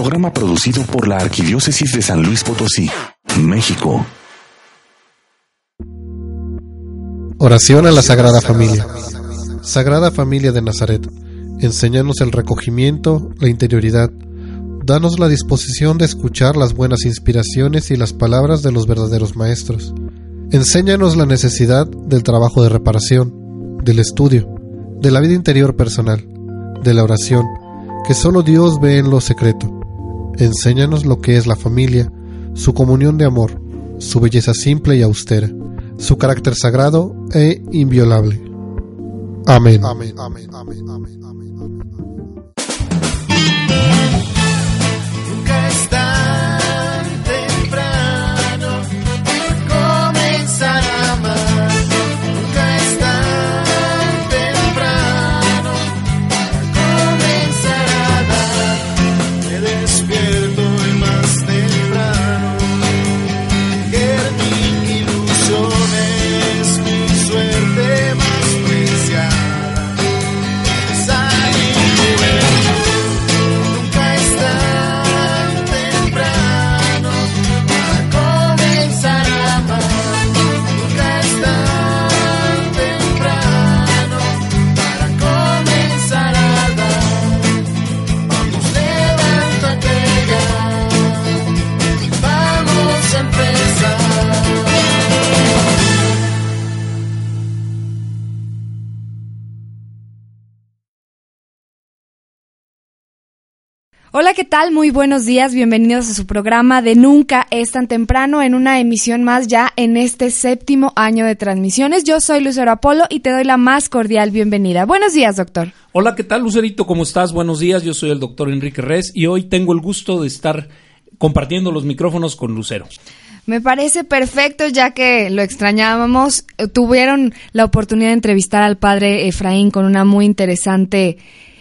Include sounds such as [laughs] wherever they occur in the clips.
Programa producido por la Arquidiócesis de San Luis Potosí, México. Oración a la Sagrada Familia. Sagrada Familia de Nazaret, enséñanos el recogimiento, la interioridad. Danos la disposición de escuchar las buenas inspiraciones y las palabras de los verdaderos maestros. Enséñanos la necesidad del trabajo de reparación, del estudio, de la vida interior personal, de la oración, que solo Dios ve en lo secreto. Enséñanos lo que es la familia, su comunión de amor, su belleza simple y austera, su carácter sagrado e inviolable. Amén. Hola, ¿qué tal? Muy buenos días, bienvenidos a su programa de Nunca es tan temprano en una emisión más ya en este séptimo año de transmisiones. Yo soy Lucero Apolo y te doy la más cordial bienvenida. Buenos días, doctor. Hola, ¿qué tal, Lucerito? ¿Cómo estás? Buenos días, yo soy el doctor Enrique Res y hoy tengo el gusto de estar compartiendo los micrófonos con Lucero. Me parece perfecto, ya que lo extrañábamos. Tuvieron la oportunidad de entrevistar al padre Efraín con una muy interesante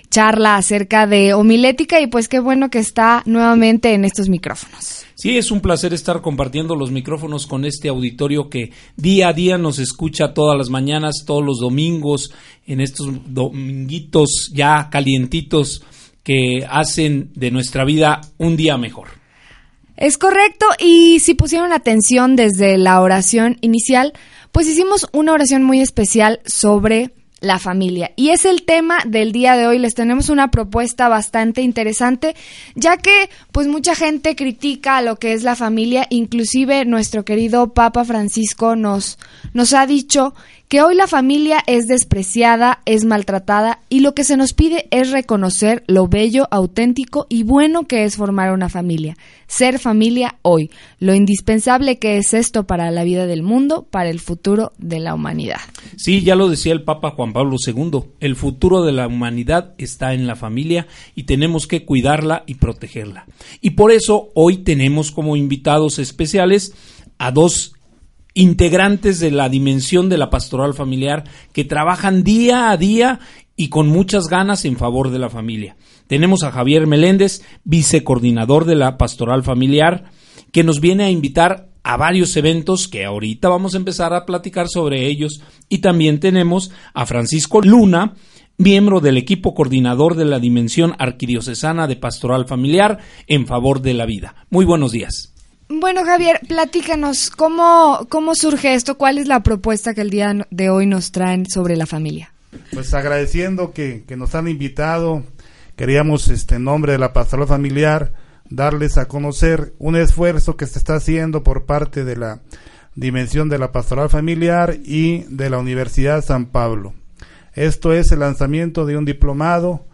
charla acerca de homilética y pues qué bueno que está nuevamente en estos micrófonos. Sí, es un placer estar compartiendo los micrófonos con este auditorio que día a día nos escucha todas las mañanas, todos los domingos, en estos dominguitos ya calientitos que hacen de nuestra vida un día mejor. Es correcto, y si pusieron atención desde la oración inicial, pues hicimos una oración muy especial sobre la familia. Y es el tema del día de hoy. Les tenemos una propuesta bastante interesante, ya que pues mucha gente critica lo que es la familia, inclusive nuestro querido Papa Francisco nos, nos ha dicho que hoy la familia es despreciada, es maltratada y lo que se nos pide es reconocer lo bello, auténtico y bueno que es formar una familia. Ser familia hoy, lo indispensable que es esto para la vida del mundo, para el futuro de la humanidad. Sí, ya lo decía el Papa Juan Pablo II, el futuro de la humanidad está en la familia y tenemos que cuidarla y protegerla. Y por eso hoy tenemos como invitados especiales a dos integrantes de la dimensión de la pastoral familiar que trabajan día a día y con muchas ganas en favor de la familia. Tenemos a Javier Meléndez, vicecoordinador de la pastoral familiar, que nos viene a invitar a varios eventos que ahorita vamos a empezar a platicar sobre ellos. Y también tenemos a Francisco Luna, miembro del equipo coordinador de la Dimensión Arquidiocesana de Pastoral Familiar en favor de la vida. Muy buenos días. Bueno, Javier, platícanos, ¿cómo, ¿cómo surge esto? ¿Cuál es la propuesta que el día de hoy nos traen sobre la familia? Pues agradeciendo que, nos han invitado, queríamos, este, en nombre de la pastoral familiar, darles a conocer un esfuerzo que se está haciendo por parte de la dimensión de la pastoral familiar y de la Universidad San Pablo. Esto es el lanzamiento de un diplomado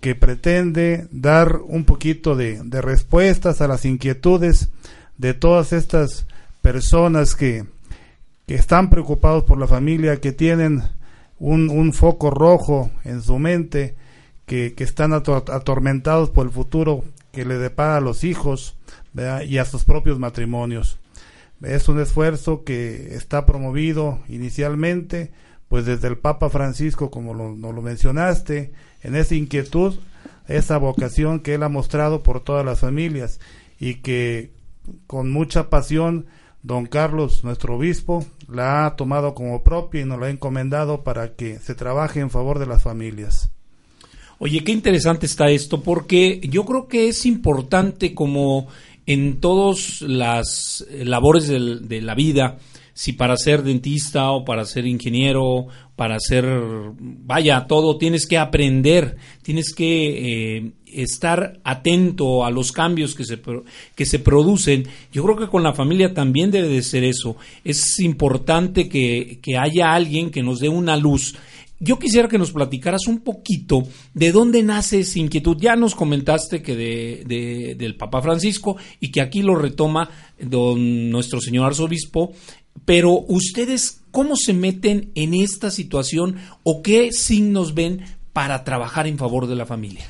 que pretende dar un poquito de, de respuestas a las inquietudes de todas estas personas que, que están preocupados por la familia, que tienen un, un foco rojo en su mente, que, que están atormentados por el futuro que le depara a los hijos y a sus propios matrimonios. Es un esfuerzo que está promovido inicialmente, pues desde el Papa Francisco, como lo, nos lo mencionaste, en esa inquietud, esa vocación que él ha mostrado por todas las familias y que con mucha pasión, don Carlos, nuestro obispo, la ha tomado como propia y nos la ha encomendado para que se trabaje en favor de las familias. Oye, qué interesante está esto, porque yo creo que es importante como en todas las labores de la vida, si para ser dentista o para ser ingeniero, para ser, vaya, todo, tienes que aprender, tienes que eh, estar atento a los cambios que se, que se producen. Yo creo que con la familia también debe de ser eso. Es importante que, que haya alguien que nos dé una luz yo quisiera que nos platicaras un poquito de dónde nace esa inquietud. Ya nos comentaste que de, del Papa Francisco y que aquí lo retoma don nuestro señor arzobispo, pero ustedes cómo se meten en esta situación o qué signos ven para trabajar en favor de la familia.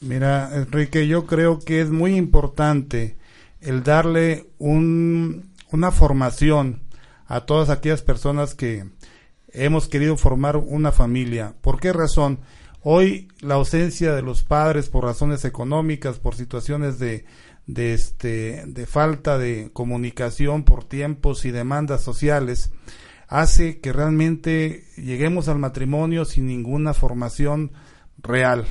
Mira, Enrique, yo creo que es muy importante el darle un, una formación a todas aquellas personas que, hemos querido formar una familia. ¿Por qué razón? Hoy la ausencia de los padres por razones económicas, por situaciones de, de, este, de falta de comunicación, por tiempos y demandas sociales, hace que realmente lleguemos al matrimonio sin ninguna formación real.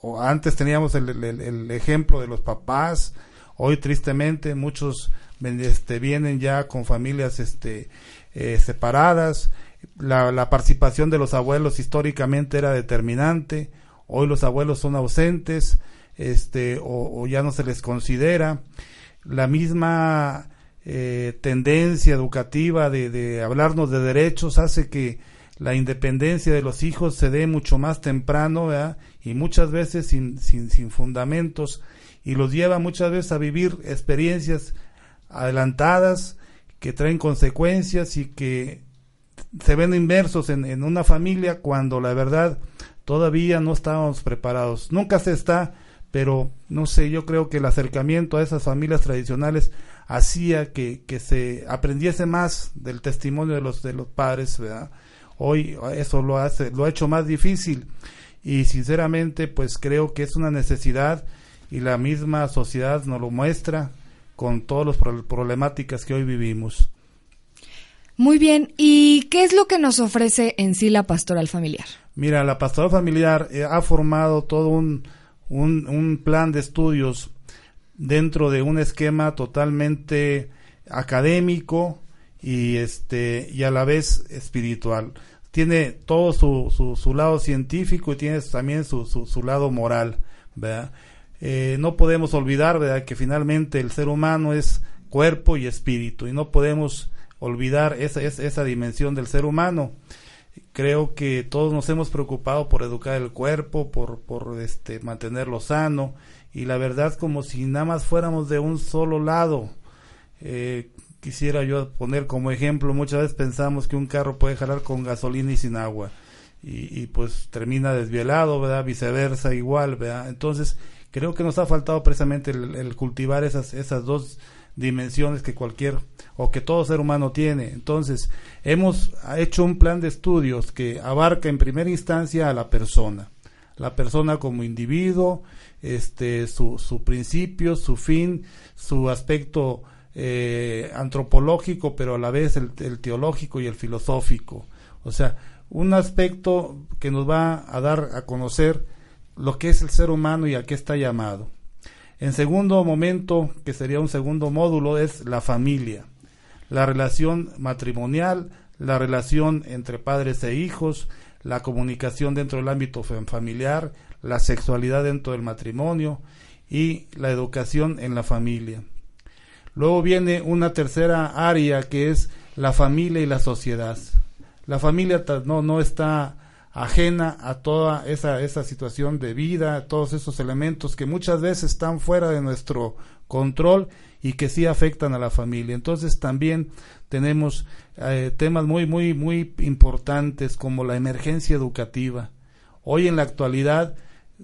O antes teníamos el, el, ejemplo de los papás, hoy tristemente muchos este, vienen ya con familias este, eh, separadas, la, participación de los abuelos históricamente era determinante, hoy los abuelos son ausentes, este, o, ya no se les considera. La misma eh, tendencia educativa de, de, hablarnos de derechos hace que la independencia de los hijos se dé mucho más temprano y muchas veces sin, sin, sin fundamentos y los lleva muchas veces a vivir experiencias adelantadas que traen consecuencias y que se ven inmersos en, en una familia cuando la verdad todavía no estábamos preparados. Nunca se está, pero no sé, yo creo que el acercamiento a esas familias tradicionales hacía que, que se aprendiese más del testimonio de los, de los padres, ¿verdad? Hoy eso lo hace, lo ha hecho más difícil y sinceramente pues creo que es una necesidad y la misma sociedad nos lo muestra con todas las problemáticas que hoy vivimos. Muy bien, ¿y qué es lo que nos ofrece en sí la pastoral familiar? Mira, la pastoral familiar eh, ha formado todo un, un, plan de estudios dentro de un esquema totalmente académico y este y a la vez espiritual. Tiene todo su, su, lado científico y tiene también su, su, lado moral. Eh, no podemos olvidar ¿verdad? que finalmente el ser humano es cuerpo y espíritu y no podemos olvidar esa, esa dimensión del ser humano. Creo que todos nos hemos preocupado por educar el cuerpo, por, por este, mantenerlo sano, y la verdad como si nada más fuéramos de un solo lado. Eh, quisiera yo poner como ejemplo, muchas veces pensamos que un carro puede jalar con gasolina y sin agua, y, pues termina desvielado, ¿verdad? Viceversa, igual, ¿verdad? Entonces, creo que nos ha faltado precisamente el, el cultivar esas, esas dos dimensiones que cualquier o que todo ser humano tiene. Entonces, hemos hecho un plan de estudios que abarca en primera instancia a la persona, la persona como individuo, este, su, su principio, su fin, su aspecto eh, antropológico, pero a la vez el, el teológico y el filosófico. O sea, un aspecto que nos va a dar a conocer lo que es el ser humano y a qué está llamado. En segundo momento, que sería un segundo módulo, es la familia, la relación matrimonial, la relación entre padres e hijos, la comunicación dentro del ámbito familiar, la sexualidad dentro del matrimonio y la educación en la familia. Luego viene una tercera área que es la familia y la sociedad. La familia no, no está ajena a toda esa, esa situación de vida, todos esos elementos que muchas veces están fuera de nuestro control y que sí afectan a la familia. Entonces también tenemos eh, temas muy, muy, muy importantes como la emergencia educativa. Hoy en la actualidad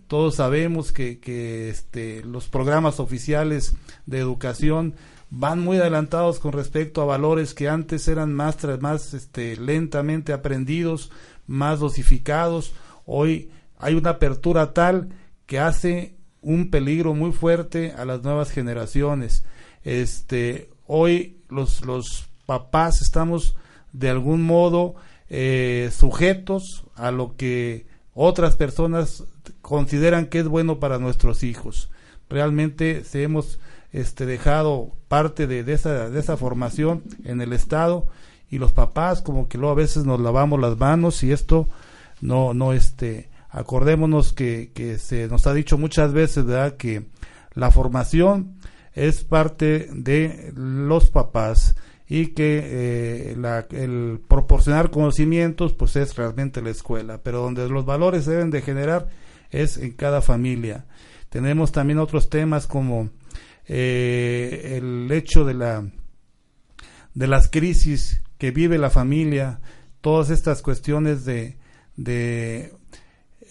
todos sabemos que, que este, los programas oficiales de educación van muy adelantados con respecto a valores que antes eran más, más este, lentamente aprendidos, más dosificados. Hoy hay una apertura tal que hace un peligro muy fuerte a las nuevas generaciones. Este, hoy los, los papás estamos de algún modo eh, sujetos a lo que otras personas consideran que es bueno para nuestros hijos. Realmente se hemos este, dejado parte de, esa, de esa formación en el Estado y los papás como que luego a veces nos lavamos las manos y esto no, no, este, acordémonos que, que se nos ha dicho muchas veces, ¿verdad? Que la formación es parte de los papás y que eh, la, el proporcionar conocimientos pues es realmente la escuela, pero donde los valores deben de generar es en cada familia. Tenemos también otros temas como eh, el hecho de la de las crisis que vive la familia, todas estas cuestiones de, de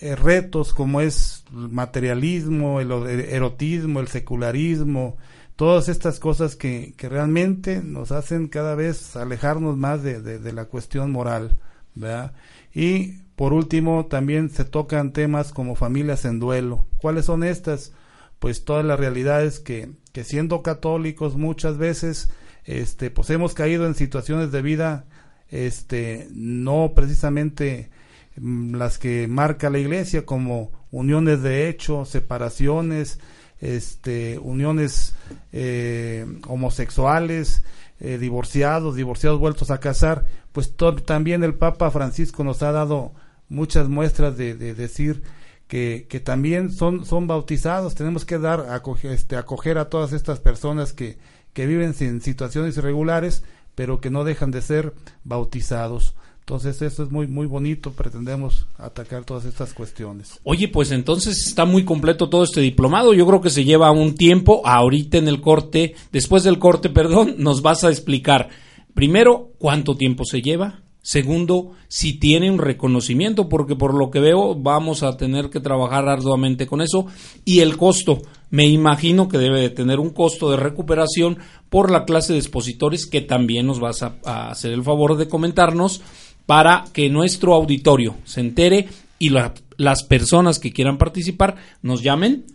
eh, retos como es el materialismo, el erotismo, el secularismo, todas estas cosas que, que realmente nos hacen cada vez alejarnos más de, de, la cuestión moral, ¿verdad? Y por último, también se tocan temas como familias en duelo. ¿Cuáles son estas? Pues todas las realidades que, que siendo católicos muchas veces, este, pues hemos caído en situaciones de vida, este, no precisamente mm, las que marca la iglesia como uniones de hecho, separaciones, este, uniones eh, homosexuales, eh, divorciados, divorciados vueltos a casar, pues también el Papa Francisco nos ha dado muchas muestras de, decir que, que, también son, son bautizados. Tenemos que dar, acoger, este, acoger a todas estas personas que, que viven sin situaciones irregulares, pero que no dejan de ser bautizados. Entonces eso es muy muy bonito, pretendemos atacar todas estas cuestiones. Oye, pues entonces está muy completo todo este diplomado, yo creo que se lleva un tiempo, ahorita en el corte, después del corte, perdón, nos vas a explicar primero cuánto tiempo se lleva, segundo, si tiene un reconocimiento, porque por lo que veo vamos a tener que trabajar arduamente con eso, y el costo, me imagino que debe de tener un costo de recuperación por la clase de expositores que también nos vas a, a hacer el favor de comentarnos para que nuestro auditorio se entere y las personas que quieran participar nos llamen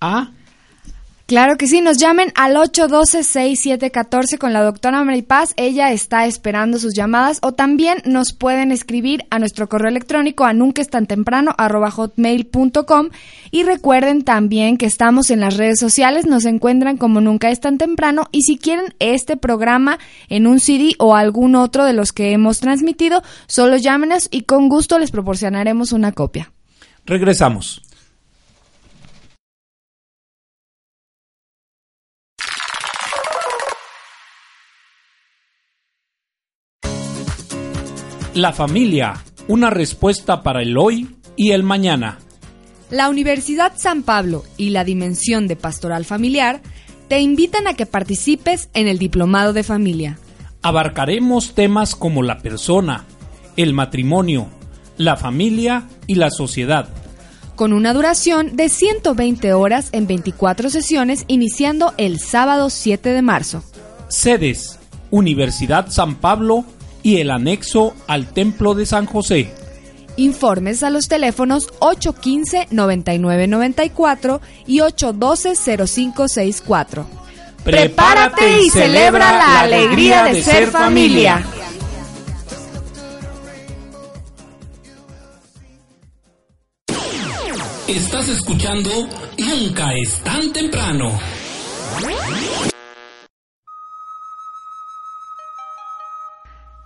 a Claro que sí, nos llamen al 812-6714 con la doctora Mary Paz. Ella está esperando sus llamadas o también nos pueden escribir a nuestro correo electrónico a nunca es tan temprano hotmail.com y recuerden también que estamos en las redes sociales, nos encuentran como nunca es tan temprano y si quieren este programa en un CD o algún otro de los que hemos transmitido, solo llámenos y con gusto les proporcionaremos una copia. Regresamos. La familia, una respuesta para el hoy y el mañana. La Universidad San Pablo y la Dimensión de Pastoral Familiar te invitan a que participes en el Diplomado de Familia. Abarcaremos temas como la persona, el matrimonio, la familia y la sociedad. Con una duración de 120 horas en 24 sesiones iniciando el sábado 7 de marzo. Sedes, Universidad San Pablo y el anexo al Templo de San José. Informes a los teléfonos 815-9994 y 812-0564. Prepárate y celebra la alegría de ser familia. Estás escuchando Nunca es tan temprano.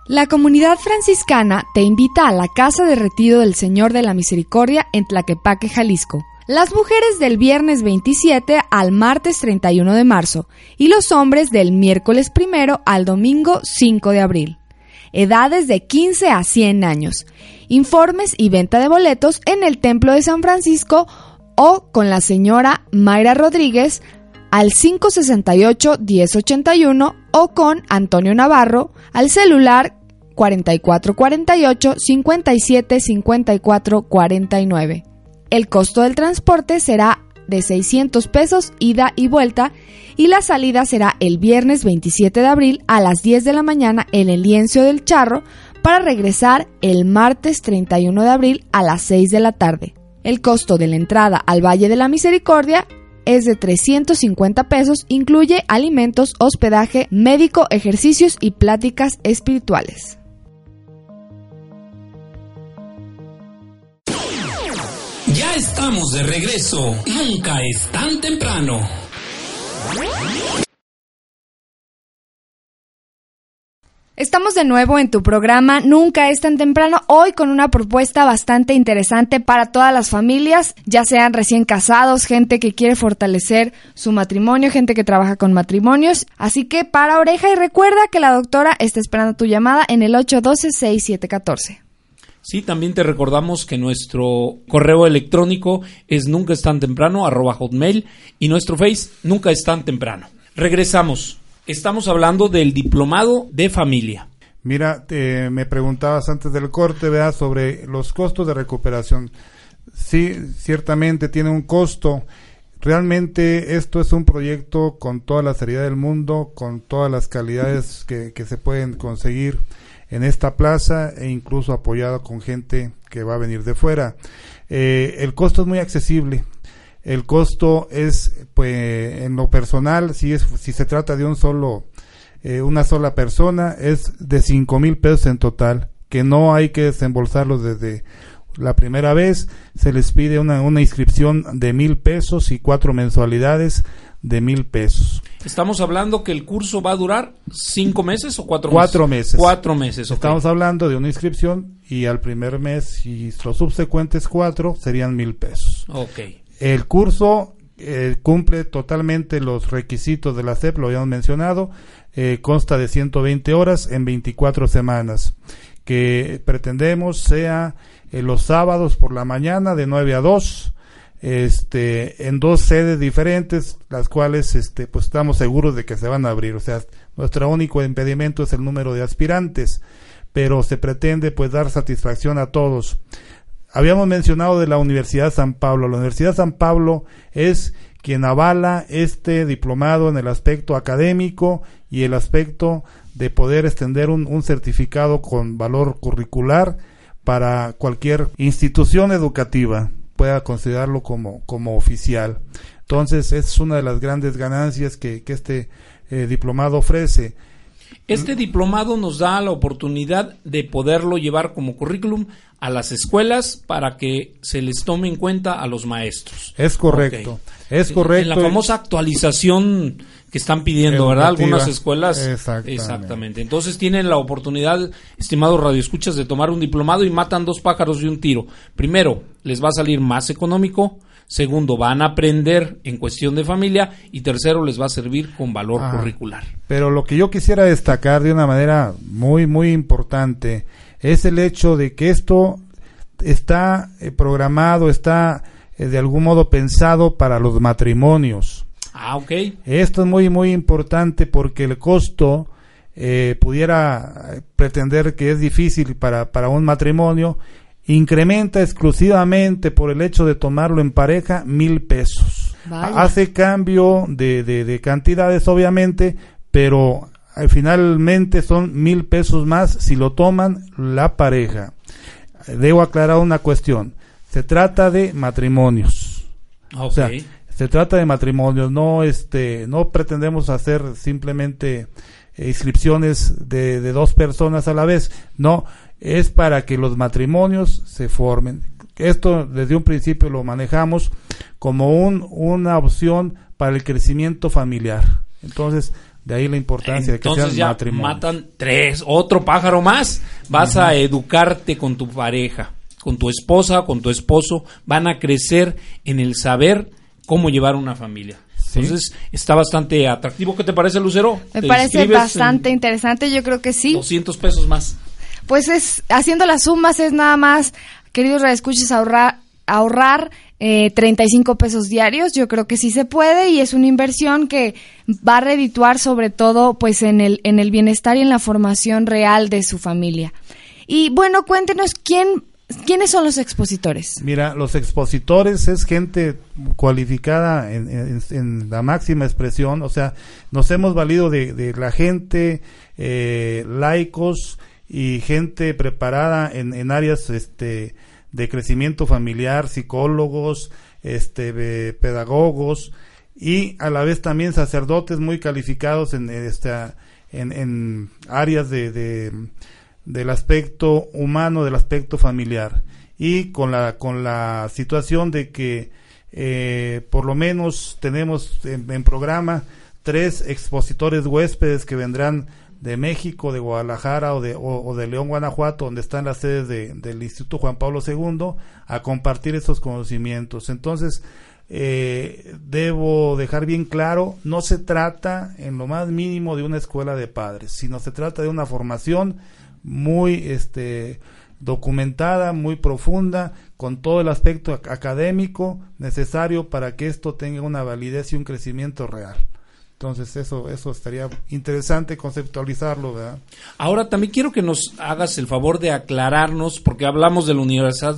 La comunidad franciscana te invita a la Casa de Retiro del Señor de la Misericordia en Tlaquepaque, Jalisco. Las mujeres del viernes 27 al martes 31 de marzo y los hombres del miércoles primero al domingo 5 de abril. Edades de 15 a 100 años. Informes y venta de boletos en el Templo de San Francisco o con la señora Mayra Rodríguez al 568-1081 o con Antonio Navarro al celular 4448 57 54 49. El costo del transporte será de 600 pesos ida y vuelta y la salida será el viernes 27 de abril a las 10 de la mañana en el liencio del charro para regresar el martes 31 de abril a las 6 de la tarde. El costo de la entrada al Valle de la Misericordia es de 350 pesos, incluye alimentos, hospedaje, médico, ejercicios y pláticas espirituales. Estamos de regreso. Nunca es tan temprano. Estamos de nuevo en tu programa Nunca es tan temprano, hoy con una propuesta bastante interesante para todas las familias, ya sean recién casados, gente que quiere fortalecer su matrimonio, gente que trabaja con matrimonios. Así que para oreja y recuerda que la doctora está esperando tu llamada en el 812-6714. Sí, también te recordamos que nuestro correo electrónico es nunca es tan temprano, arroba hotmail, y nuestro face nunca es tan temprano. Regresamos. Estamos hablando del diplomado de familia. Mira, me preguntabas antes del corte, vea, sobre los costos de recuperación. Sí, ciertamente tiene un costo. Realmente esto es un proyecto con toda la seriedad del mundo, con todas las calidades que se pueden conseguir en esta plaza e incluso apoyado con gente que va a venir de fuera. Eh, el costo es muy accesible. El costo es, pues, en lo personal, si es, si se trata de un solo, eh, una sola persona, es de cinco mil pesos en total, que no hay que desembolsarlos desde la primera vez. Se les pide una, una inscripción de mil pesos y cuatro mensualidades de mil pesos. Estamos hablando que el curso va a durar cinco meses o cuatro, cuatro meses. Cuatro meses. Estamos hablando de una inscripción y al primer mes y los subsecuentes cuatro serían mil pesos. Ok. El curso eh, cumple totalmente los requisitos de la SEP, lo habíamos mencionado, eh, consta de 120 horas en 24 semanas, que pretendemos sea eh, los sábados por la mañana de 9 a 2, este, en dos sedes diferentes, las cuales este, pues estamos seguros de que se van a abrir. O sea, nuestro único impedimento es el número de aspirantes, pero se pretende pues dar satisfacción a todos. Habíamos mencionado de la Universidad San Pablo. La Universidad San Pablo es quien avala este diplomado en el aspecto académico y el aspecto de poder extender un, certificado con valor curricular para cualquier institución educativa pueda considerarlo como, como oficial. Entonces, es una de las grandes ganancias que, este eh, diplomado ofrece. Este diplomado nos da la oportunidad de poderlo llevar como currículum a las escuelas para que se les tome en cuenta a los maestros. Es correcto, es correcto. En la famosa actualización que están pidiendo, ¿verdad? Algunas escuelas. Exactamente. Exactamente. Entonces tienen la oportunidad, estimados radioescuchas, de tomar un diplomado y matan dos pájaros de un tiro. Primero, les va a salir más económico segundo, van a aprender en cuestión de familia y tercero, les va a servir con valor curricular. Pero lo que yo quisiera destacar de una manera muy, muy importante es el hecho de que esto está eh, programado, está eh, de algún modo pensado para los matrimonios. Ah, ok. Esto es muy, muy importante porque el costo eh, pudiera pretender que es difícil para, para un matrimonio incrementa exclusivamente por el hecho de tomarlo en pareja mil pesos. Hace cambio de, de, cantidades, obviamente, pero eh, finalmente son mil pesos más si lo toman la pareja. Debo aclarar una cuestión. Se trata de matrimonios. O sea, se trata de matrimonios, no este, no pretendemos hacer simplemente inscripciones de, de dos personas a la vez. No, es para que los matrimonios se formen. Esto desde un principio lo manejamos como un, una opción para el crecimiento familiar. Entonces, de ahí la importancia de que sean ya matan tres, otro pájaro más. Vas a educarte con tu pareja, con tu esposa, con tu esposo. Van a crecer en el saber cómo llevar una familia. Entonces está bastante atractivo. ¿Qué te parece, Lucero? Me parece bastante interesante. Yo creo que sí. 200 pesos más pues es haciendo las sumas es nada más, queridos reescuches, ahorrar ahorrar eh, 35 pesos diarios, yo creo que sí se puede y es una inversión que va a redituar sobre todo pues en el, en el bienestar y en la formación real de su familia. Y bueno, cuéntenos quién ¿Quiénes son los expositores? Mira, los expositores es gente cualificada en, la máxima expresión, o sea, nos hemos valido de, la gente, eh, laicos, y gente preparada en, áreas este, de crecimiento familiar, psicólogos, este, pedagogos y a la vez también sacerdotes muy calificados en, esta, en, en áreas de, del aspecto humano, del aspecto familiar. y con la, con la situación de que eh, por lo menos tenemos en, programa tres expositores huéspedes que vendrán de México, de Guadalajara o de, o, de León, Guanajuato, donde están las sedes del Instituto Juan Pablo II, a compartir esos conocimientos. Entonces, eh, debo dejar bien claro, no se trata en lo más mínimo de una escuela de padres, sino se trata de una formación muy este, documentada, muy profunda, con todo el aspecto académico necesario para que esto tenga una validez y un crecimiento real. Entonces eso, eso estaría interesante conceptualizarlo, ¿verdad? Ahora también quiero que nos hagas el favor de aclararnos, porque hablamos de la Universidad,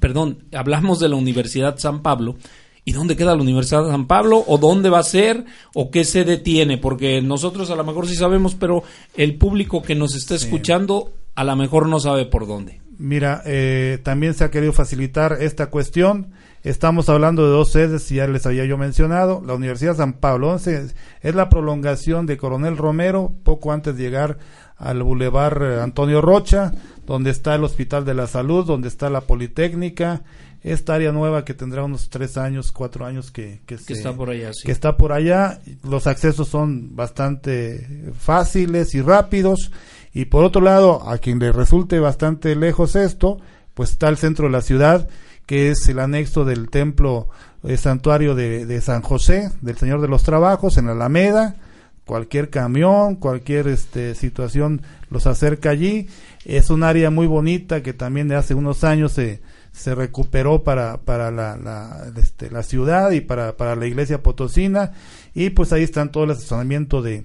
perdón, hablamos de la Universidad San Pablo, ¿Y dónde queda la Universidad de San Pablo? ¿O dónde va a ser? ¿O qué sede tiene? Porque nosotros a lo mejor sí sabemos, pero el público que nos está escuchando a lo mejor no sabe por dónde. Mira, eh, también se ha querido facilitar esta cuestión. Estamos hablando de dos sedes, ya les había yo mencionado. La Universidad de San Pablo es la prolongación de Coronel Romero, poco antes de llegar al Boulevard Antonio Rocha, donde está el Hospital de la Salud, donde está la Politécnica, esta área nueva que tendrá unos tres años, cuatro años que, que, está por allá. Que está por allá. Los accesos son bastante fáciles y rápidos. Y por otro lado, a quien le resulte bastante lejos esto, pues está el centro de la ciudad, que es el anexo del templo el eh, santuario de, de, San José, del Señor de los Trabajos, en la Alameda. Cualquier camión, cualquier este, situación los acerca allí. Es un área muy bonita que también de hace unos años se se recuperó para, para la, la, este, la ciudad y para, para la iglesia potosina. Y pues ahí están todo el asesoramiento de,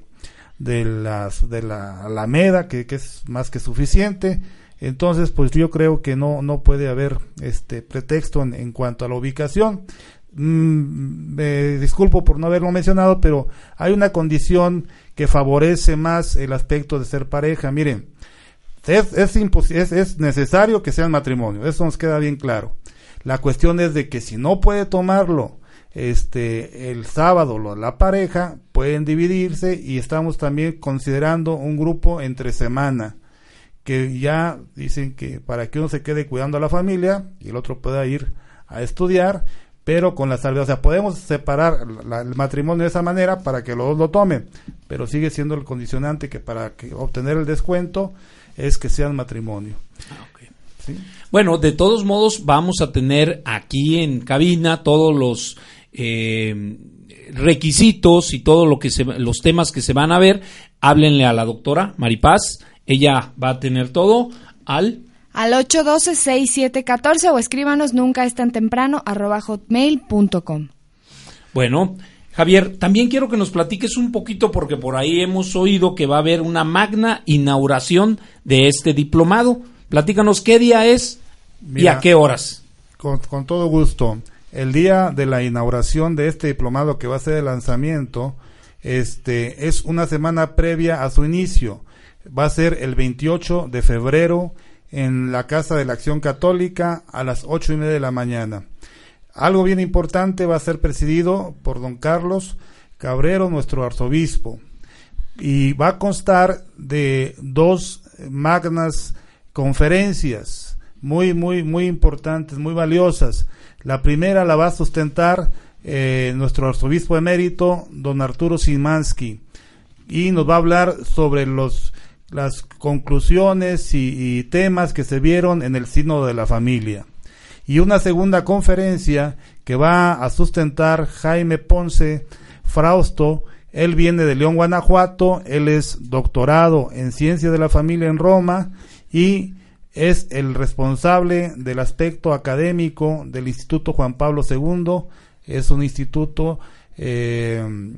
de, las, de la Alameda que, que es más que suficiente. Entonces pues yo creo que no, no puede haber este pretexto en, en cuanto a la ubicación. Mm, me disculpo por no haberlo mencionado pero hay una condición que favorece más el aspecto de ser pareja. Miren es, es, es, necesario que sean matrimonio, eso nos queda bien claro. La cuestión es de que si no puede tomarlo este el sábado la pareja, pueden dividirse y estamos también considerando un grupo entre semana que ya dicen que para que uno se quede cuidando a la familia y el otro pueda ir a estudiar, pero con la salida, o sea, podemos separar el matrimonio de esa manera para que los dos lo tomen, pero sigue siendo el condicionante que para obtener el descuento es que sean matrimonio. Ah, bueno, de todos modos vamos a tener aquí en cabina todos los eh, requisitos y todo lo que se, los temas que se van a ver. Háblenle a la doctora Maripaz, ella va a tener todo al al 812-6714 o escríbanos nunca es tan temprano arroba hotmail.com. Bueno, Javier, también quiero que nos platiques un poquito porque por ahí hemos oído que va a haber una magna inauguración de este diplomado. Platícanos qué día es y a qué horas. Con, todo gusto. El día de la inauguración de este diplomado que va a ser el lanzamiento, este, es una semana previa a su inicio. Va a ser el 28 de febrero en la Casa de la Acción Católica a las ocho y media de la mañana. Algo bien importante va a ser presidido por don Carlos Cabrero, nuestro arzobispo, y va a constar de dos magnas conferencias muy, muy, muy importantes, muy valiosas. La primera la va a sustentar eh, nuestro arzobispo emérito, don Arturo Simansky, y nos va a hablar sobre los las conclusiones y, y temas que se vieron en el signo de la familia y una segunda conferencia que va a sustentar Jaime Ponce Frausto. Él viene de León, Guanajuato, él es doctorado en ciencia de la familia en Roma y es el responsable del aspecto académico del Instituto Juan Pablo II. Es un instituto eh,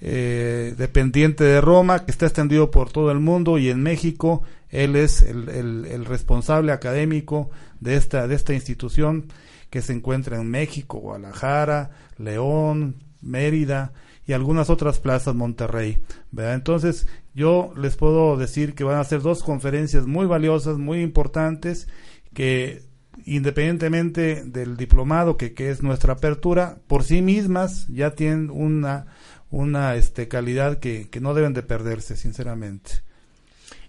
eh, dependiente de Roma que está extendido por todo el mundo y en México él es el, el responsable académico de esta, de esta institución que se encuentra en México, Guadalajara, León, Mérida y algunas otras plazas Monterrey. ¿verdad? Entonces, yo les puedo decir que van a ser dos conferencias muy valiosas, muy importantes, que independientemente del diplomado que, que es nuestra apertura, por sí mismas ya tienen una, una este, calidad que, que no deben de perderse, sinceramente.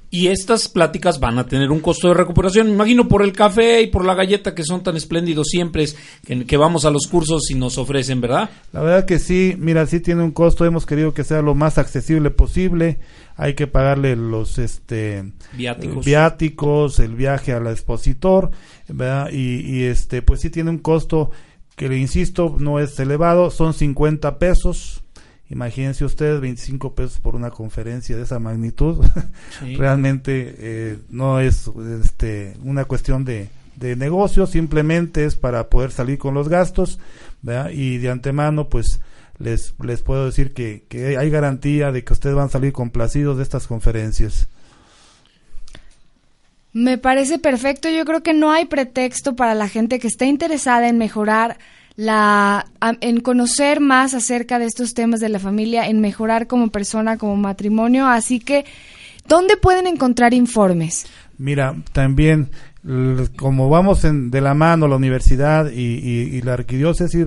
Y estas pláticas van a tener un costo de recuperación, me imagino por el café y por la galleta que son tan espléndidos siempre que, que, vamos a los cursos y nos ofrecen, ¿verdad? La verdad que sí, mira, sí tiene un costo, hemos querido que sea lo más accesible posible, hay que pagarle los este viáticos, viáticos el viaje al expositor, ¿verdad? Y, y este pues sí tiene un costo que le insisto no es elevado, son 50 pesos Imagínense ustedes 25 pesos por una conferencia de esa magnitud. [laughs] Realmente eh, no es este, una cuestión de, de negocio, simplemente es para poder salir con los gastos. Y de antemano, pues les, les puedo decir que, que hay garantía de que ustedes van a salir complacidos de estas conferencias. Me parece perfecto. Yo creo que no hay pretexto para la gente que esté interesada en mejorar la, en conocer más acerca de estos temas de la familia, en mejorar como persona, como matrimonio. Así que, ¿dónde pueden encontrar informes? Mira, también como vamos en, de la mano la universidad y, la arquidiócesis,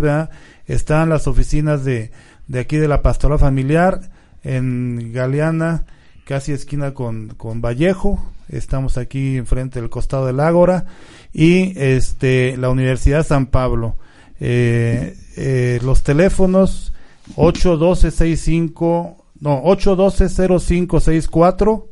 están las oficinas de, de aquí de la pastoral familiar en Galeana, casi esquina con, con Vallejo. Estamos aquí enfrente del costado del Ágora y este la Universidad San Pablo. Eh, eh, los teléfonos 812-65, no, 812-0564,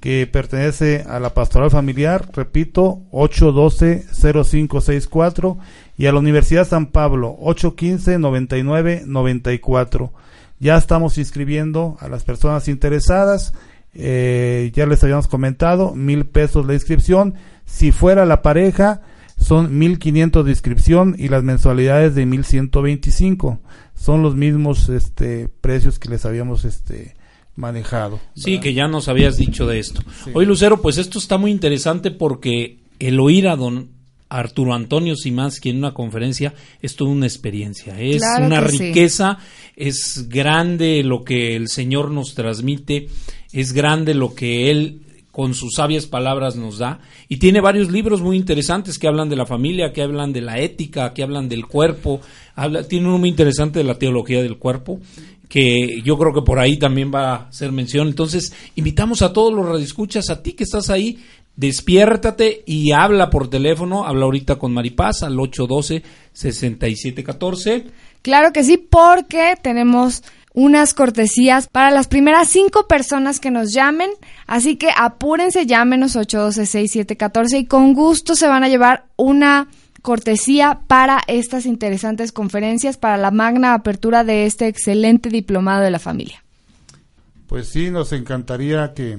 que pertenece a la pastoral familiar, repito, 812-0564, y a la Universidad San Pablo, 815-9994. Ya estamos inscribiendo a las personas interesadas, eh, ya les habíamos comentado, mil pesos la inscripción. Si fuera la pareja, son 1500 de inscripción y las mensualidades de 1125. Son los mismos este precios que les habíamos este manejado. Sí, que ya nos habías dicho de esto. Hoy Lucero, pues esto está muy interesante porque el oír a don Arturo Antonio Simansky en una conferencia es toda una experiencia, es una riqueza, es grande lo que el Señor nos transmite, es grande lo que Él con sus sabias palabras nos da. Y tiene varios libros muy interesantes que hablan de la familia, que hablan de la ética, que hablan del cuerpo. Habla, tiene uno muy interesante de la teología del cuerpo, que yo creo que por ahí también va a ser mención. Entonces, invitamos a todos los radioescuchas, a ti que estás ahí, despiértate y habla por teléfono. Habla ahorita con Maripaz al 812-6714. Claro que sí, porque tenemos unas cortesías para las primeras cinco personas que nos llamen. Así que apúrense, llámenos 812-6714 y con gusto se van a llevar una cortesía para estas interesantes conferencias, para la magna apertura de este excelente diplomado de la familia. Pues sí, nos encantaría que,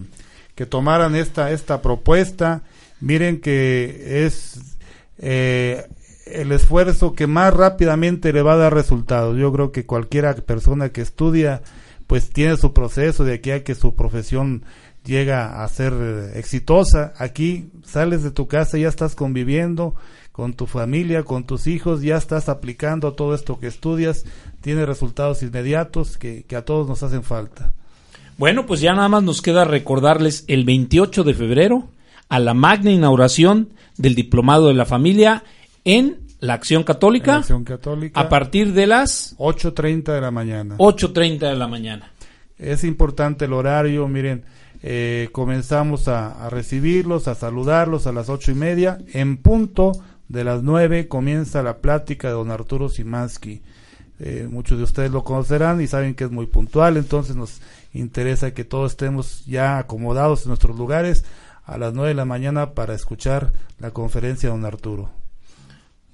que tomaran esta, esta propuesta. Miren que es eh, el esfuerzo que más rápidamente le va a dar resultados. Yo creo que cualquiera persona que estudia, pues tiene su proceso de aquí a que su profesión llega a ser exitosa. Aquí sales de tu casa, ya estás conviviendo con tu familia, con tus hijos, ya estás aplicando todo esto que estudias, tiene resultados inmediatos que, que a todos nos hacen falta. Bueno, pues ya nada más nos queda recordarles el 28 de febrero a la magna inauguración del Diplomado de la Familia en la Acción Católica, Acción Católica a partir de las 8.30 de la mañana. 8.30 de la mañana. Es importante el horario, miren, eh, comenzamos a, recibirlos, a saludarlos a las ocho y media. En punto de las nueve comienza la plática de don Arturo Simansky. Eh, muchos de ustedes lo conocerán y saben que es muy puntual, entonces nos interesa que todos estemos ya acomodados en nuestros lugares a las nueve de la mañana para escuchar la conferencia de don Arturo.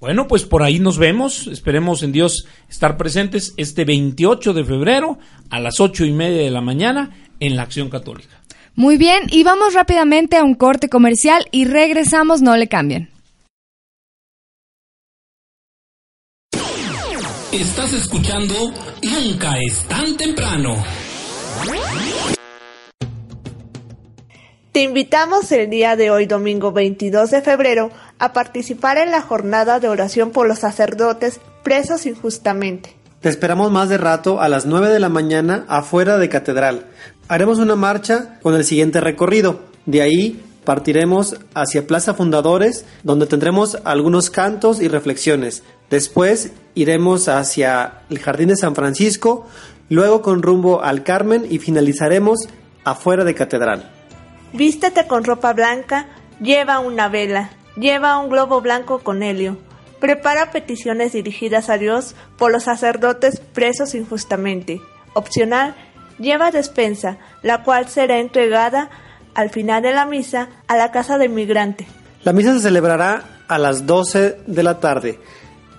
Bueno, pues por ahí nos vemos. Esperemos en Dios estar presentes este 28 de febrero a las ocho y media de la mañana en la Acción Católica. Muy bien, y vamos rápidamente a un corte comercial y regresamos, no le cambien. Estás escuchando Nunca es tan temprano. Te invitamos el día de hoy, domingo 22 de febrero, a participar en la jornada de oración por los sacerdotes presos injustamente. Te esperamos más de rato a las 9 de la mañana afuera de Catedral. Haremos una marcha con el siguiente recorrido. De ahí partiremos hacia Plaza Fundadores, donde tendremos algunos cantos y reflexiones. Después iremos hacia el Jardín de San Francisco, luego con rumbo al Carmen y finalizaremos afuera de Catedral. Vístete con ropa blanca, lleva una vela, lleva un globo blanco con helio. Prepara peticiones dirigidas a Dios por los sacerdotes presos injustamente. Opcional, lleva despensa, la cual será entregada al final de la misa a la casa del migrante. La misa se celebrará a las 12 de la tarde.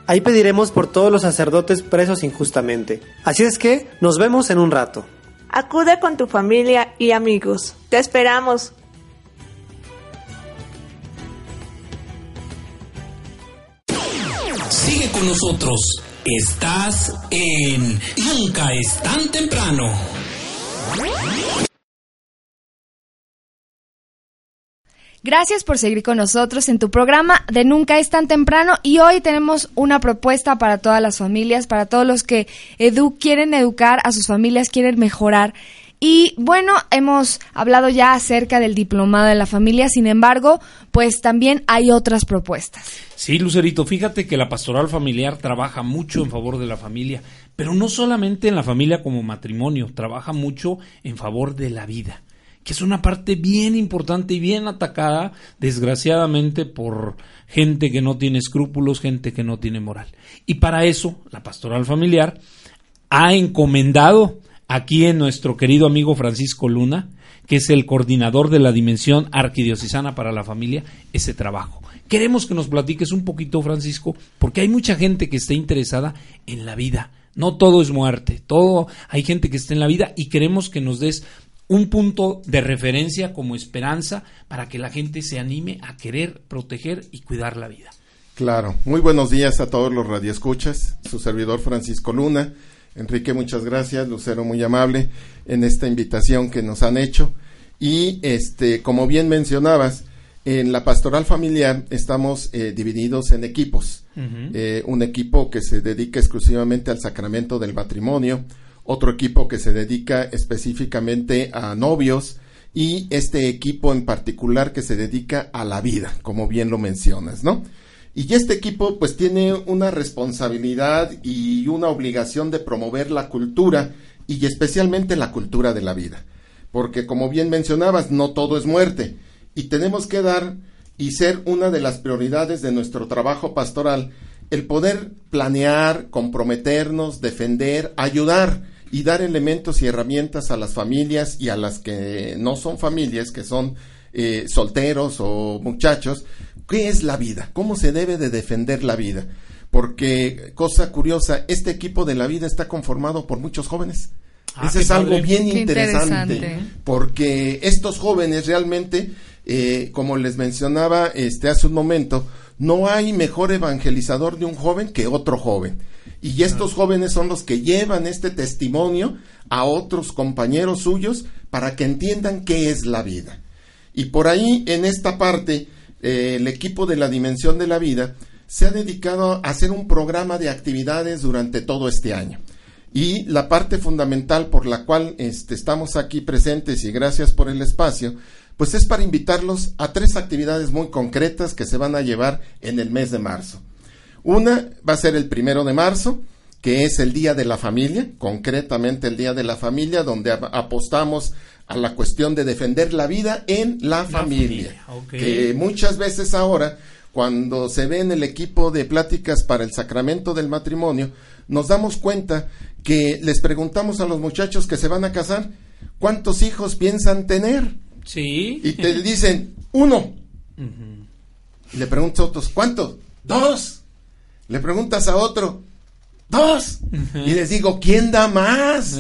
Ahí pediremos por todos los sacerdotes presos injustamente. Así es que nos vemos en un rato. Acude con tu familia y amigos. Te esperamos. Con nosotros. Estás en Nunca es tan temprano. Gracias por seguir con nosotros en tu programa de Nunca es tan temprano y hoy tenemos una propuesta para todas las familias, para todos los que edu quieren educar a sus familias, quieren mejorar. Y bueno, hemos hablado ya acerca del diplomado de la familia, sin embargo, pues también hay otras propuestas. Sí, Lucerito, fíjate que la pastoral familiar trabaja mucho en favor de la familia, pero no solamente en la familia como matrimonio, trabaja mucho en favor de la vida que es una parte bien importante y bien atacada, desgraciadamente, por gente que no tiene escrúpulos, gente que no tiene moral. Y para eso, la pastoral familiar ha encomendado aquí en nuestro querido amigo Francisco Luna, que es el coordinador de la dimensión arquidiocesana para la familia, ese trabajo. Queremos que nos platiques un poquito, Francisco, porque hay mucha gente que está interesada en la vida. No todo es muerte, todo hay gente que está en la vida y queremos que nos des un punto de referencia como esperanza para que la gente se anime a querer proteger y cuidar la vida. Claro, muy buenos días a todos los radioescuchas, su servidor Francisco Luna. Enrique, muchas gracias, Lucero, muy amable en esta invitación que nos han hecho. Y este, como bien mencionabas, en la pastoral familiar estamos eh, divididos en equipos. Eh, un equipo que se dedica exclusivamente al sacramento del matrimonio, otro equipo que se dedica específicamente a novios y este equipo en particular que se dedica a la vida, como bien lo mencionas, ¿no? Y este equipo pues tiene una responsabilidad y una obligación de promover la cultura y especialmente la cultura de la vida. Porque como bien mencionabas, no todo es muerte y tenemos que dar y ser una de las prioridades de nuestro trabajo pastoral el poder planear, comprometernos, defender, ayudar y dar elementos y herramientas a las familias y a las que no son familias, que son eh, solteros o muchachos, ¿qué es la vida? ¿Cómo se debe de defender la vida? Porque, cosa curiosa, este equipo de la vida está conformado por muchos jóvenes. Ah, Eso es algo bien interesante. porque estos jóvenes realmente, eh, como les mencionaba este hace un momento, no hay mejor evangelizador de un joven que otro joven. Y estos jóvenes son los que llevan este testimonio a otros compañeros suyos para que entiendan qué es la vida. Y por ahí, en esta parte, eh, el equipo de la Dimensión de la Vida se ha dedicado a hacer un programa de actividades durante todo este año. Y la parte fundamental por la cual este, estamos aquí presentes y gracias por el espacio, pues es para invitarlos a tres actividades muy concretas que se van a llevar en el mes de marzo. Una va a ser el primero de marzo, que es el Día de la Familia, concretamente el Día de la Familia, donde ap- apostamos a la cuestión de defender la vida en la, familia. Que muchas veces ahora, cuando se ve en el equipo de pláticas para el sacramento del matrimonio, nos damos cuenta que les preguntamos a los muchachos que se van a casar, ¿cuántos hijos piensan tener? Sí. Y te dicen, uno. Y le preguntas a otros, ¿cuántos? Dos. Le preguntas a otro, dos. Y les digo, ¿quién da más?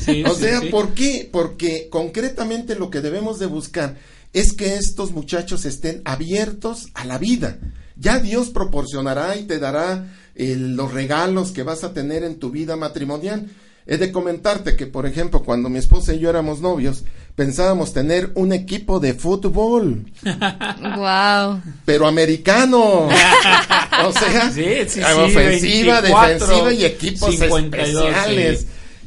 Sí, o sí, sea, sí. ¿por qué? Porque concretamente lo que debemos de buscar es que estos muchachos estén abiertos a la vida. Ya Dios proporcionará y te dará eh, los regalos que vas a tener en tu vida matrimonial. He de comentarte que, por ejemplo, cuando mi esposa y yo éramos novios, pensábamos tener un equipo de fútbol, Wow. pero americano. [laughs] o sea, Sí, sí, sí, ofensiva, 24, defensiva y equipos 52, especiales. sí.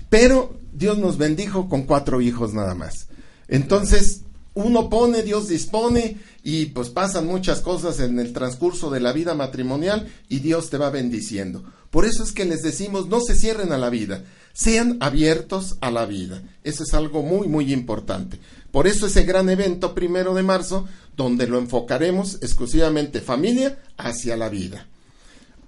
Pero Dios nos bendijo con cuatro hijos nada más. Entonces, uno pone, Dios dispone y pues pasan muchas cosas en el transcurso de la vida matrimonial y Dios te va bendiciendo. Por eso es que les decimos, no se cierren a la vida, sean abiertos a la vida. Eso es algo muy, muy importante. Por eso ese gran evento primero de marzo, donde lo enfocaremos exclusivamente familia hacia la vida.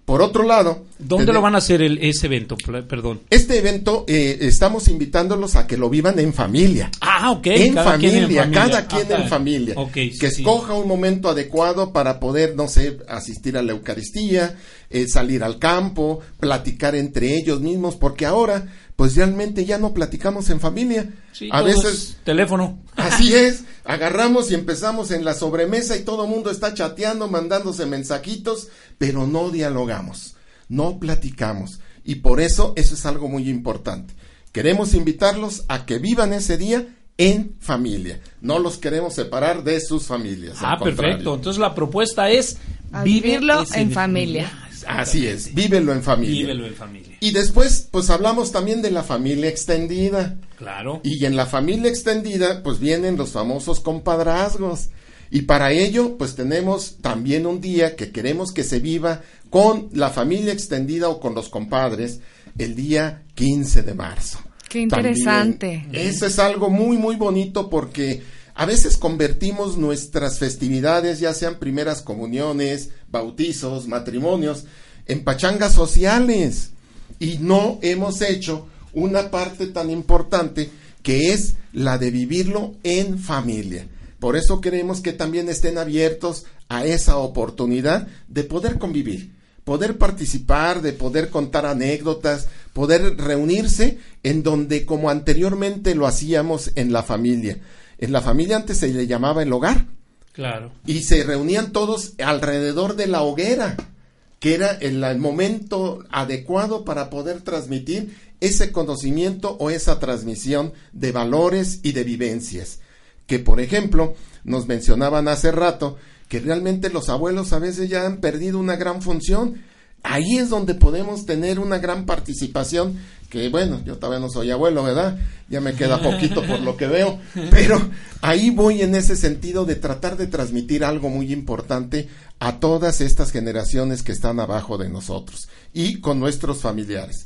Por otro lado, ¿dónde lo van a hacer el, ese evento? Perdón. Este evento eh, estamos invitándolos a que lo vivan en familia. Ah, ok. En, familia, cada quien en familia. que escoja un momento adecuado para poder, no sé, asistir a la Eucaristía, eh, salir al campo, platicar entre ellos mismos, porque ahora pues realmente ya no platicamos en familia. a veces teléfono. Así es, agarramos y empezamos en la sobremesa y todo el mundo está chateando, mandándose mensajitos, pero no dialogamos, no platicamos. Y por eso eso es algo muy importante. Queremos invitarlos a que vivan ese día en familia. No los queremos separar de sus familias. Ah, perfecto. Entonces la propuesta es vivirlo en familia. Así es, vívelo en familia. Vívelo en familia. Y después, pues hablamos también de la familia extendida. Claro. Y en la familia extendida, pues vienen los famosos compadrazgos. Y para ello, pues tenemos también un día que queremos que se viva con la familia extendida o con los compadres el día 15 de marzo. Qué interesante. eso es algo muy, muy bonito porque a veces convertimos nuestras festividades, ya sean primeras comuniones, bautizos, matrimonios, en pachangas sociales y no hemos hecho una parte tan importante que es la de vivirlo en familia. Por eso queremos que también estén abiertos a esa oportunidad de poder convivir, poder participar, de poder contar anécdotas, poder reunirse en donde como anteriormente lo hacíamos en la familia. En la familia antes se le llamaba el hogar. Claro. Y se reunían todos alrededor de la hoguera, que era el, momento adecuado para poder transmitir ese conocimiento o esa transmisión de valores y de vivencias. Que, por ejemplo, nos mencionaban hace rato que realmente los abuelos a veces ya han perdido una gran función. Ahí es donde podemos tener una gran participación que bueno, yo todavía no soy abuelo, ¿verdad? Ya me queda poquito por lo que veo, pero ahí voy en ese sentido de tratar de transmitir algo muy importante a todas estas generaciones que están abajo de nosotros y con nuestros familiares.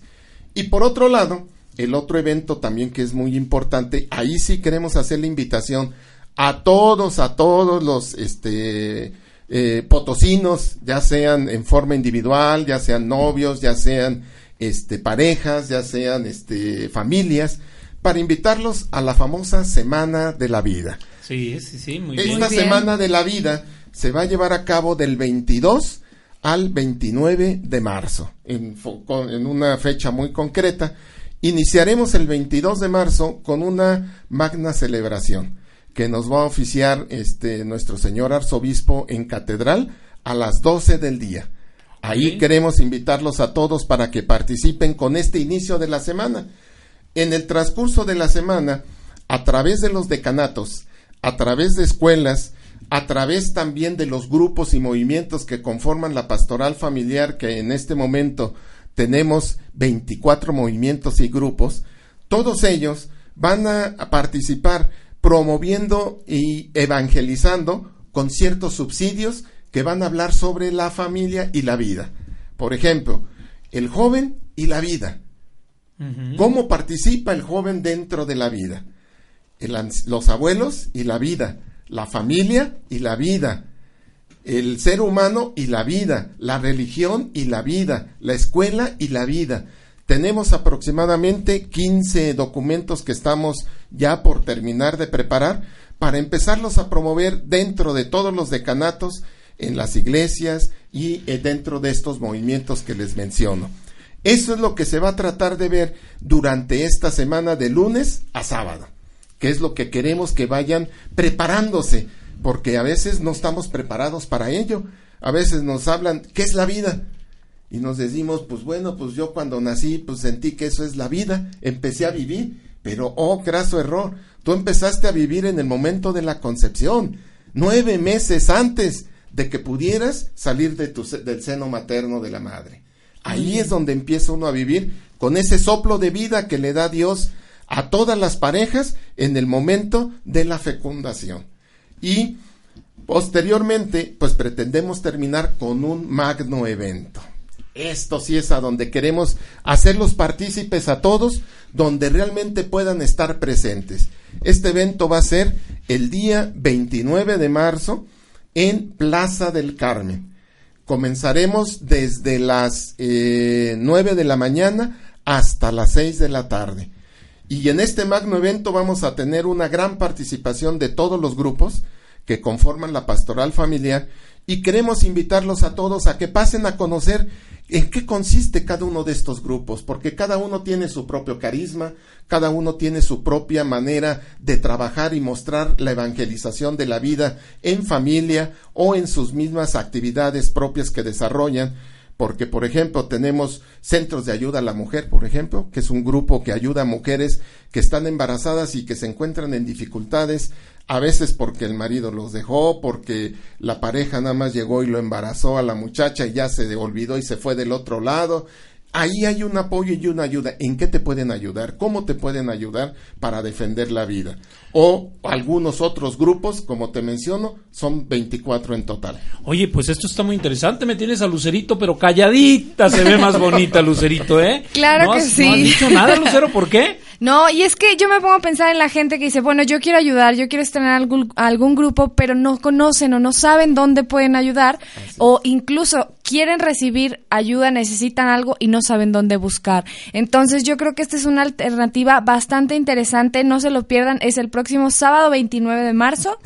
Y por otro lado, el otro evento también que es muy importante, ahí sí queremos hacer la invitación a todos, a todos los este, eh, potosinos, ya sean en forma individual, ya sean novios, ya sean este, parejas, ya sean este, familias, para invitarlos a la famosa Semana de la Vida. Sí, sí, sí, muy bien. Esta Semana de la Vida se va a llevar a cabo del 22 al 29 de marzo, en, en una fecha muy concreta. Iniciaremos el 22 de marzo con una magna celebración que nos va a oficiar este nuestro señor arzobispo en catedral a las 12 del día. Ahí queremos invitarlos a todos para que participen con este inicio de la semana. En el transcurso de la semana, a través de los decanatos, a través de escuelas, a través también de los grupos y movimientos que conforman la pastoral familiar, que en este momento tenemos 24 movimientos y grupos, todos ellos van a participar promoviendo y evangelizando con ciertos subsidios que van a hablar sobre la familia y la vida. Por ejemplo, el joven y la vida. ¿Cómo participa el joven dentro de la vida? los abuelos y la vida, la familia y la vida, el ser humano y la vida, la religión y la vida, la escuela y la vida. Tenemos aproximadamente 15 documentos que estamos ya por terminar de preparar para empezarlos a promover dentro de todos los decanatos en las iglesias y eh, dentro de estos movimientos que les menciono. Eso es lo que se va a tratar de ver durante esta semana de lunes a sábado, que es lo que queremos que vayan preparándose, porque a veces no estamos preparados para ello. A veces nos hablan, ¿qué es la vida? Y nos decimos, pues bueno, pues yo cuando nací, pues sentí que eso es la vida, empecé a vivir, pero oh, graso error, tú empezaste a vivir en el momento de la concepción, nueve meses antes de que pudieras salir de tu, del seno materno de la madre. Ahí es donde empieza uno a vivir con ese soplo de vida que le da Dios a todas las parejas en el momento de la fecundación. Y posteriormente, pues pretendemos terminar con un magno evento. Esto sí es a donde queremos hacerlos partícipes a todos, donde realmente puedan estar presentes. Este evento va a ser el día 29 de marzo en Plaza del Carmen. Comenzaremos desde las eh, 9 de la mañana hasta las 6 de la tarde. Y en este magno evento vamos a tener una gran participación de todos los grupos que conforman la pastoral familiar y queremos invitarlos a todos a que pasen a conocer en qué consiste cada uno de estos grupos, porque cada uno tiene su propio carisma, cada uno tiene su propia manera de trabajar y mostrar la evangelización de la vida en familia o en sus mismas actividades propias que desarrollan porque por ejemplo tenemos centros de ayuda a la mujer, por ejemplo, que es un grupo que ayuda a mujeres que están embarazadas y que se encuentran en dificultades, a veces porque el marido los dejó, porque la pareja nada más llegó y lo embarazó a la muchacha y ya se olvidó y se fue del otro lado, Ahí hay un apoyo y una ayuda. ¿En qué te pueden ayudar? ¿Cómo te pueden ayudar para defender la vida? O algunos otros grupos, como te menciono, son 24 en total. Oye, pues esto está muy interesante. Me tienes a Lucerito, pero calladita se ve más bonita Lucerito, ¿eh? Claro ¿No que sí. No has dicho nada, Lucero, ¿por qué? No, y es que yo me pongo a pensar en la gente que dice, bueno, yo quiero ayudar, yo quiero estar en algún, algún grupo, pero no conocen o no saben dónde pueden ayudar, o incluso quieren recibir ayuda, necesitan algo y no saben dónde buscar. Entonces yo creo que esta es una alternativa bastante interesante, no se lo pierdan, es el próximo sábado 29 de marzo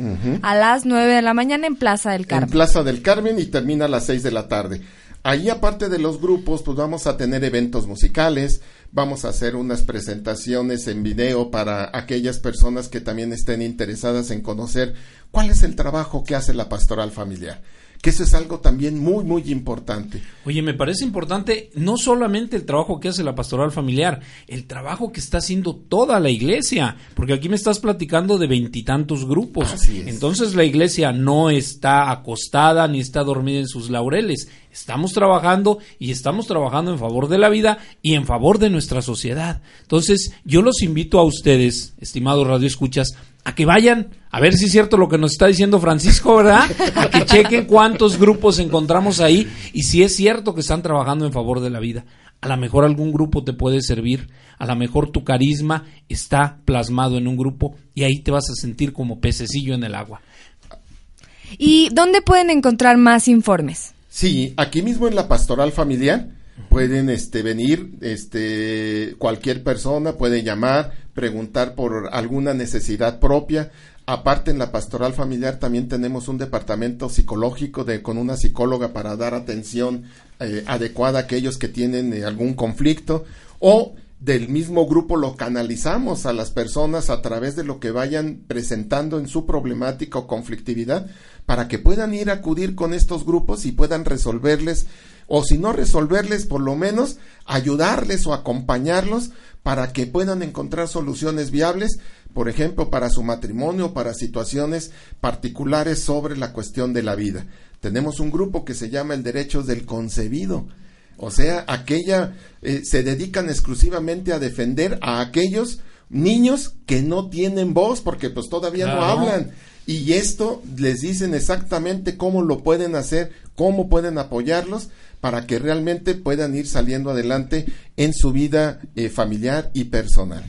a las 9 de la mañana en Plaza del en Carmen. Plaza del Carmen y termina a las 6 de la tarde. Ahí aparte de los grupos, pues vamos a tener eventos musicales, vamos a hacer unas presentaciones en video para aquellas personas que también estén interesadas en conocer cuál es el trabajo que hace la pastoral familiar, que eso es algo también muy, muy importante. Oye, me parece importante no solamente el trabajo que hace la pastoral familiar, el trabajo que está haciendo toda la iglesia, porque aquí me estás platicando de veintitantos grupos. Así es. Entonces la iglesia no está acostada ni está dormida en sus laureles. Estamos trabajando y estamos trabajando en favor de la vida y en favor de nuestra sociedad. Entonces, yo los invito a ustedes, estimados radioescuchas, a que vayan a ver si es cierto lo que nos está diciendo Francisco, ¿verdad? A que chequen cuántos grupos encontramos ahí y si es cierto que están trabajando en favor de la vida. A lo mejor algún grupo te puede servir, a lo mejor tu carisma está plasmado en un grupo y ahí te vas a sentir como pececillo en el agua. ¿Y dónde pueden encontrar más informes? Sí, aquí mismo en la pastoral familiar pueden este venir este cualquier persona puede llamar, preguntar por alguna necesidad propia. Aparte en la pastoral familiar también tenemos un departamento psicológico de con una psicóloga para dar atención eh, adecuada a aquellos que tienen eh, algún conflicto o del mismo grupo lo canalizamos a las personas a través de lo que vayan presentando en su problemática o conflictividad para que puedan ir a acudir con estos grupos y puedan resolverles o si no resolverles por lo menos ayudarles o acompañarlos para que puedan encontrar soluciones viables por ejemplo para su matrimonio para situaciones particulares sobre la cuestión de la vida. Tenemos un grupo que se llama el derechos del concebido o sea, aquella eh, se dedican exclusivamente a defender a aquellos niños que no tienen voz porque pues todavía no hablan. Y esto les dicen exactamente cómo lo pueden hacer, cómo pueden apoyarlos para que realmente puedan ir saliendo adelante en su vida eh, familiar y personal.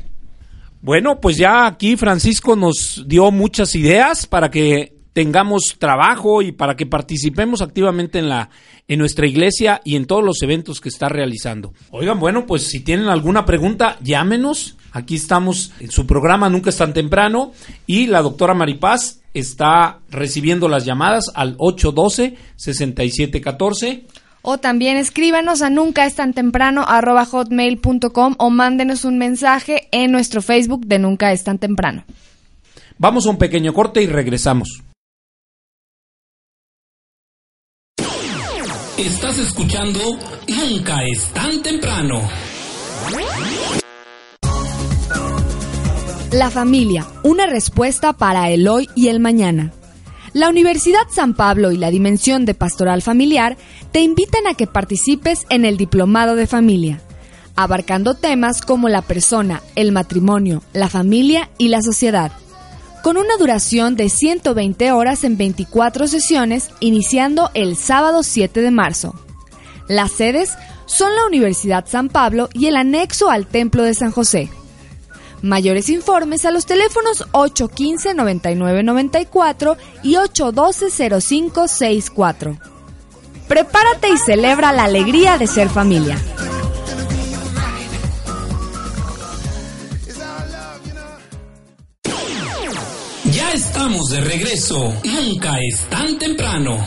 Bueno, pues ya aquí Francisco nos dio muchas ideas para que tengamos trabajo y para que participemos activamente en la en nuestra iglesia y en todos los eventos que está realizando. Oigan, bueno, pues si tienen alguna pregunta, llámenos. Aquí estamos en su programa Nunca es tan temprano y la doctora Maripaz está recibiendo las llamadas al 812 6714 O también escríbanos a nunca es tan temprano hotmail.com o mándenos un mensaje en nuestro Facebook de Nunca es tan temprano. Vamos a un pequeño corte y regresamos. Estás escuchando Nunca es tan temprano. La familia, una respuesta para el hoy y el mañana. La Universidad San Pablo y la Dimensión de Pastoral Familiar te invitan a que participes en el Diplomado de Familia. abarcando temas como la persona, el matrimonio, la familia y la sociedad, con una duración de 120 horas en 24 sesiones, iniciando el sábado 7 de marzo. Las sedes son la Universidad San Pablo y el anexo al Templo de San José. Mayores informes a los teléfonos 815-9994 y 812-0564. Prepárate y celebra la alegría de ser familia. Ya estamos de regreso. Nunca es tan temprano.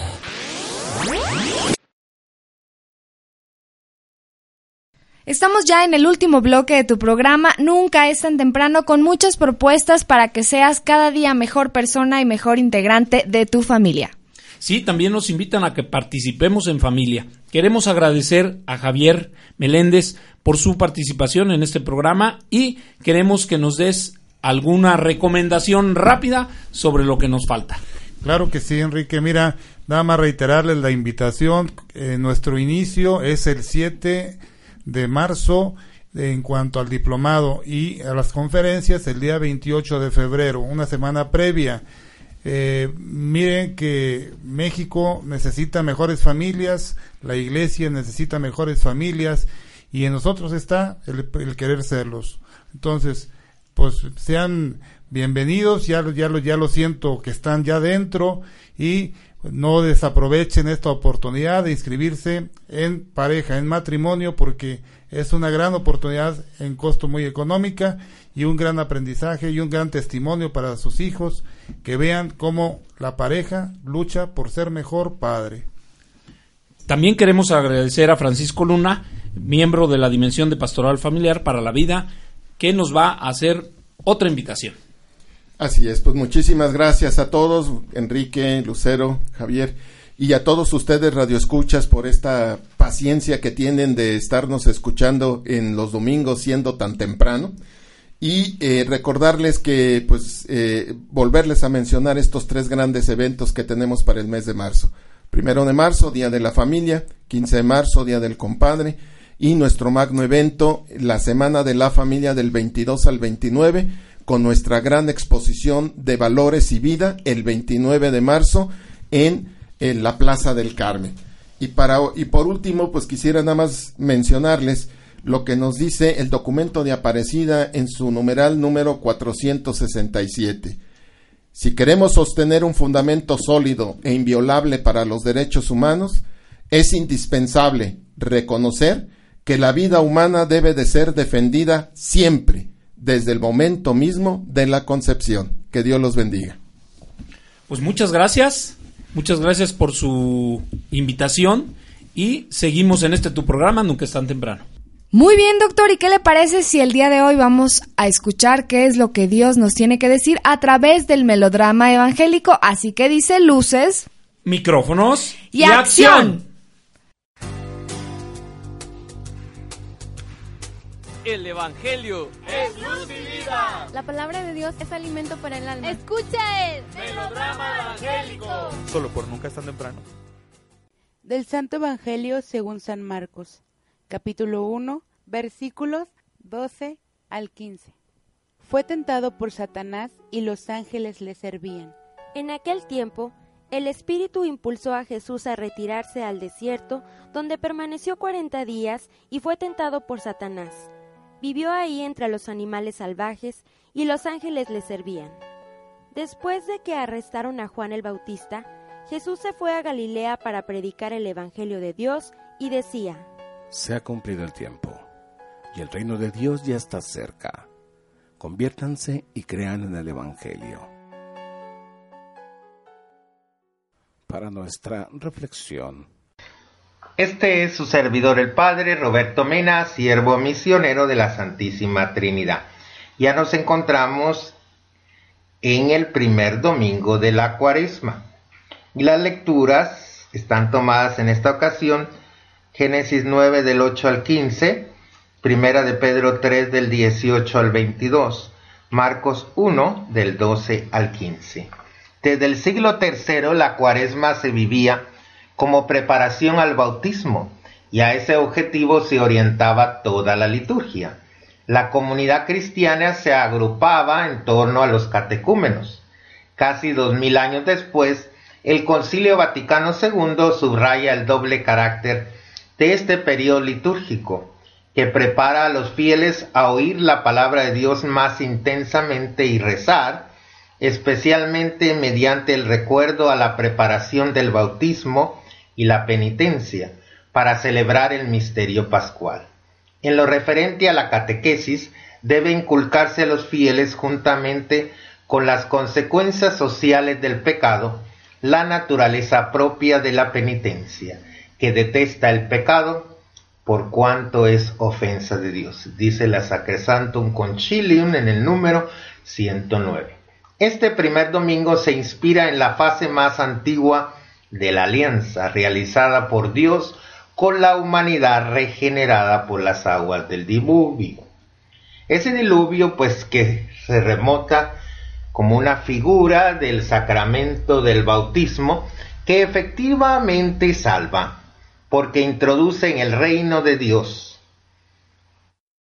Estamos ya en el último bloque de tu programa Nunca es tan temprano con muchas propuestas para que seas cada día mejor persona y mejor integrante de tu familia. Sí, también nos invitan a que participemos en familia. Queremos agradecer a Javier Meléndez por su participación en este programa y queremos que nos des alguna recomendación rápida sobre lo que nos falta. Claro que sí, Enrique. Mira, nada más reiterarles la invitación. Eh, nuestro inicio es el 7 de marzo en cuanto al diplomado y a las conferencias el día 28 de febrero, una semana previa. Eh, miren que México necesita mejores familias, la iglesia necesita mejores familias y en nosotros está el, querer serlos. Entonces, pues sean bienvenidos, ya, ya, lo, ya lo siento que están ya dentro y no desaprovechen esta oportunidad de inscribirse en pareja, en matrimonio, porque es una gran oportunidad en costo muy económica y un gran aprendizaje y un gran testimonio para sus hijos que vean cómo la pareja lucha por ser mejor padre. También queremos agradecer a Francisco Luna, miembro de la Dimensión de Pastoral Familiar para la Vida, que nos va a hacer otra invitación. Así es, pues muchísimas gracias a todos, Enrique, Lucero, Javier, y a todos ustedes radioescuchas por esta paciencia que tienen de estarnos escuchando en los domingos siendo tan temprano. Y eh, recordarles que, pues, eh, volverles a mencionar estos tres grandes eventos que tenemos para el mes de marzo. Primero de marzo, Día de la Familia, 15 de marzo, Día del Compadre, y nuestro magno evento, la Semana de la Familia del 22 al 29, con nuestra gran exposición de valores y vida el 29 de marzo en, la Plaza del Carmen. Y, para, y por último, pues quisiera nada más mencionarles lo que nos dice el documento de Aparecida en su numeral número 467. Si queremos sostener un fundamento sólido e inviolable para los derechos humanos, es indispensable reconocer que la vida humana debe de ser defendida siempre, desde el momento mismo de la concepción. Que Dios los bendiga. Pues muchas gracias, muchas gracias por su invitación y seguimos en este tu programa, nunca es tan temprano. Muy bien, doctor, ¿y qué le parece si el día de hoy vamos a escuchar qué es lo que Dios nos tiene que decir a través del melodrama evangélico? Así que dice luces, micrófonos y, y acción. El Evangelio es luz y vida. La palabra de Dios es alimento para el alma. Escucha el melodrama evangélico. Solo por nunca es tan temprano. Del Santo Evangelio según San Marcos, capítulo 1, versículos 12 al 15. Fue tentado por Satanás y los ángeles le servían. En aquel tiempo, el Espíritu impulsó a Jesús a retirarse al desierto, donde permaneció cuarenta días y fue tentado por Satanás. Vivió ahí entre los animales salvajes y los ángeles le servían. Después de que arrestaron a Juan el Bautista, Jesús se fue a Galilea para predicar el Evangelio de Dios y decía, Se ha cumplido el tiempo, y el reino de Dios ya está cerca. Conviértanse y crean en el Evangelio. Para nuestra reflexión, este es su servidor el Padre Roberto Mena, siervo misionero de la Santísima Trinidad. Ya nos encontramos en el primer domingo de la cuaresma. Y las lecturas están tomadas en esta ocasión Génesis 9 del 8 al 15, Primera de Pedro 3 del 18 al 22, Marcos 1 del 12 al 15. Desde el siglo III la cuaresma se vivía como preparación al bautismo y a ese objetivo se orientaba toda la liturgia. La comunidad cristiana se agrupaba en torno a los catecúmenos. Casi dos mil años después, el Concilio Vaticano II subraya el doble carácter de este periodo litúrgico, que prepara a los fieles a oír la palabra de Dios más intensamente y rezar, especialmente mediante el recuerdo a la preparación del bautismo y la penitencia, para celebrar el misterio pascual. En lo referente a la catequesis, debe inculcarse a los fieles juntamente con las consecuencias sociales del pecado, la naturaleza propia de la penitencia, que detesta el pecado por cuanto es ofensa de Dios, dice la Sacresantum Concilium en el número 109. Este primer domingo se inspira en la fase más antigua de la alianza realizada por Dios con la humanidad regenerada por las aguas del diluvio. Ese diluvio pues que se remota como una figura del sacramento del bautismo que efectivamente salva, porque introduce en el reino de Dios.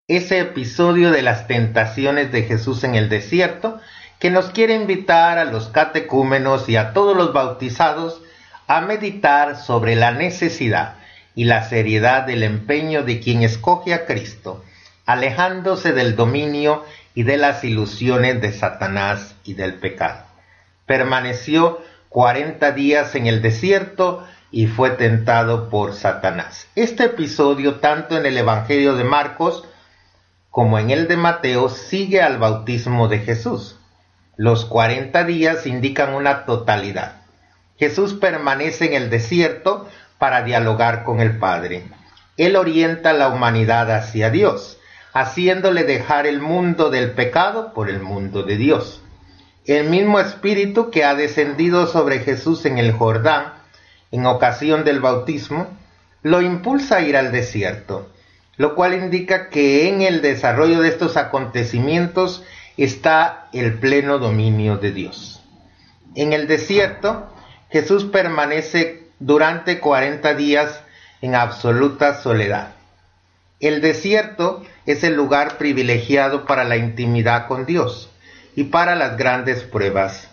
Ese episodio de las tentaciones de Jesús en el desierto, que nos quiere invitar a los catecúmenos y a todos los bautizados a meditar sobre la necesidad y la seriedad del empeño de quien escoge a Cristo, alejándose del dominio y de las ilusiones de Satanás y del pecado. Permaneció cuarenta días en el desierto y fue tentado por Satanás. Este episodio, tanto en el Evangelio de Marcos como en el de Mateo, sigue al bautismo de Jesús. Los cuarenta días indican una totalidad. Jesús permanece en el desierto para dialogar con el Padre. Él orienta la humanidad hacia Dios haciéndole dejar el mundo del pecado por el mundo de Dios. El mismo espíritu que ha descendido sobre Jesús en el Jordán, en ocasión del bautismo, lo impulsa a ir al desierto, lo cual indica que en el desarrollo de estos acontecimientos está el pleno dominio de Dios. En el desierto, Jesús permanece durante 40 días en absoluta soledad. El desierto es el lugar privilegiado para la intimidad con Dios y para las grandes pruebas.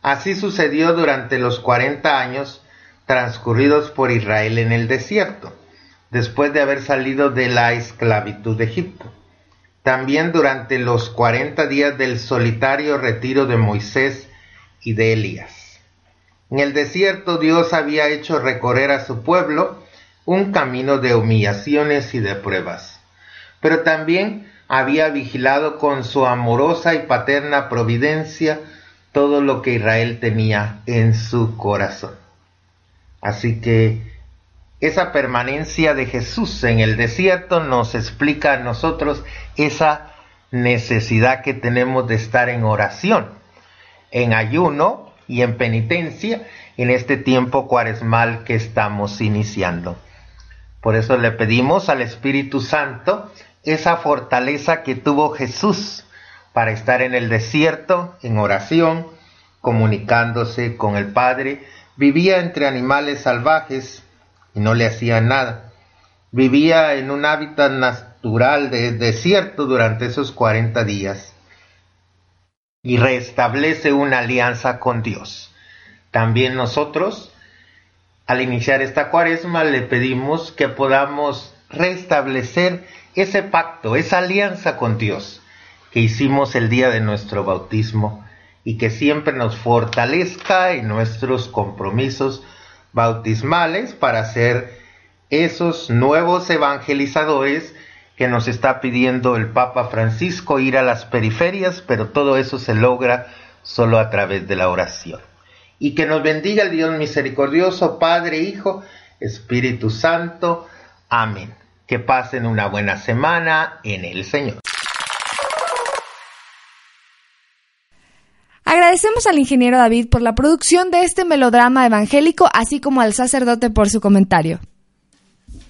Así sucedió durante los cuarenta años transcurridos por Israel en el desierto, después de haber salido de la esclavitud de Egipto. También durante los cuarenta días del solitario retiro de Moisés y de Elías. En el desierto Dios había hecho recorrer a su pueblo un camino de humillaciones y de pruebas pero también había vigilado con su amorosa y paterna providencia todo lo que Israel tenía en su corazón. Así que esa permanencia de Jesús en el desierto nos explica a nosotros esa necesidad que tenemos de estar en oración, en ayuno y en penitencia en este tiempo cuaresmal que estamos iniciando. Por eso le pedimos al Espíritu Santo esa fortaleza que tuvo Jesús para estar en el desierto, en oración, comunicándose con el Padre, vivía entre animales salvajes y no le hacían nada. Vivía en un hábitat natural de desierto durante esos 40 días y restablece una alianza con Dios. También nosotros, al iniciar esta cuaresma, le pedimos que podamos restablecer ese pacto, esa alianza con Dios que hicimos el día de nuestro bautismo y que siempre nos fortalezca en nuestros compromisos bautismales para ser esos nuevos evangelizadores que nos está pidiendo el Papa Francisco ir a las periferias, pero todo eso se logra solo a través de la oración. Y que nos bendiga el Dios misericordioso, Padre, Hijo, Espíritu Santo. Amén. Que pasen una buena semana en el Señor. Agradecemos al ingeniero David por la producción de este melodrama evangélico, así como al sacerdote por su comentario.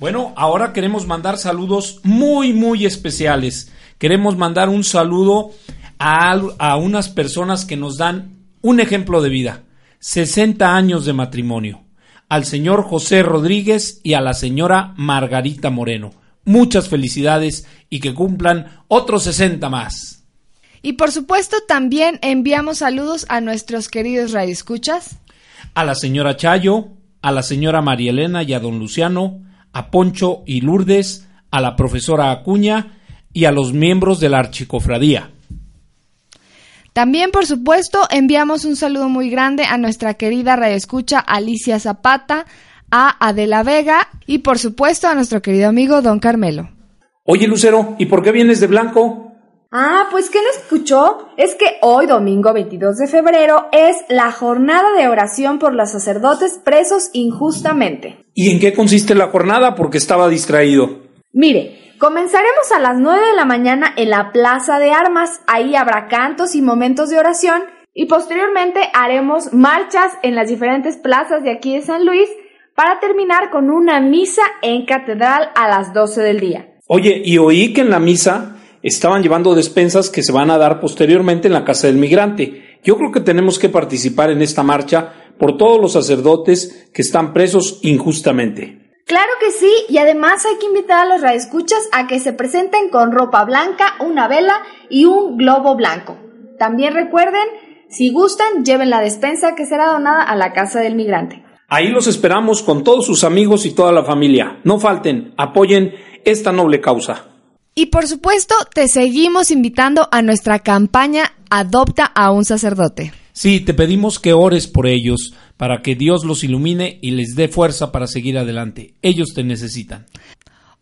Bueno, ahora queremos mandar saludos muy, muy especiales. Queremos mandar un saludo a, a unas personas que nos dan un ejemplo de vida. 60 años de matrimonio. al señor José Rodríguez y a la señora Margarita Moreno. Muchas felicidades y que cumplan otros 60 más. Y por supuesto también enviamos saludos a nuestros queridos radioescuchas. A la señora Chayo, a la señora María Elena y a don Luciano, a Poncho y Lourdes, a la profesora Acuña y a los miembros de la Archicofradía. También, por supuesto, enviamos un saludo muy grande a nuestra querida radioescucha Alicia Zapata, a Adela Vega y, por supuesto, a nuestro querido amigo Don Carmelo. Oye, Lucero, ¿y por qué vienes de blanco? Ah, pues ¿qué no escuchó? Es que hoy, domingo 22 de febrero, es la jornada de oración por los sacerdotes presos injustamente. ¿Y en qué consiste la jornada? Porque estaba distraído. Mire, comenzaremos a las 9 de la mañana en la Plaza de Armas. Ahí habrá cantos y momentos de oración. Y posteriormente haremos marchas en las diferentes plazas de aquí de San Luis para terminar con una misa en catedral a las 12 del día. Oye, y oí que en la misa estaban llevando despensas que se van a dar posteriormente en la Casa del Migrante. Yo creo que tenemos que participar en esta marcha por todos los sacerdotes que están presos injustamente. Claro que sí, y además hay que invitar a los radioescuchas a que se presenten con ropa blanca, una vela y un globo blanco. También recuerden, si gustan, lleven la despensa que será donada a la Casa del Migrante. Ahí los esperamos con todos sus amigos y toda la familia. No falten, apoyen esta noble causa. Y por supuesto, te seguimos invitando a nuestra campaña Adopta a un sacerdote. Sí, te pedimos que ores por ellos, para que Dios los ilumine y les dé fuerza para seguir adelante. Ellos te necesitan.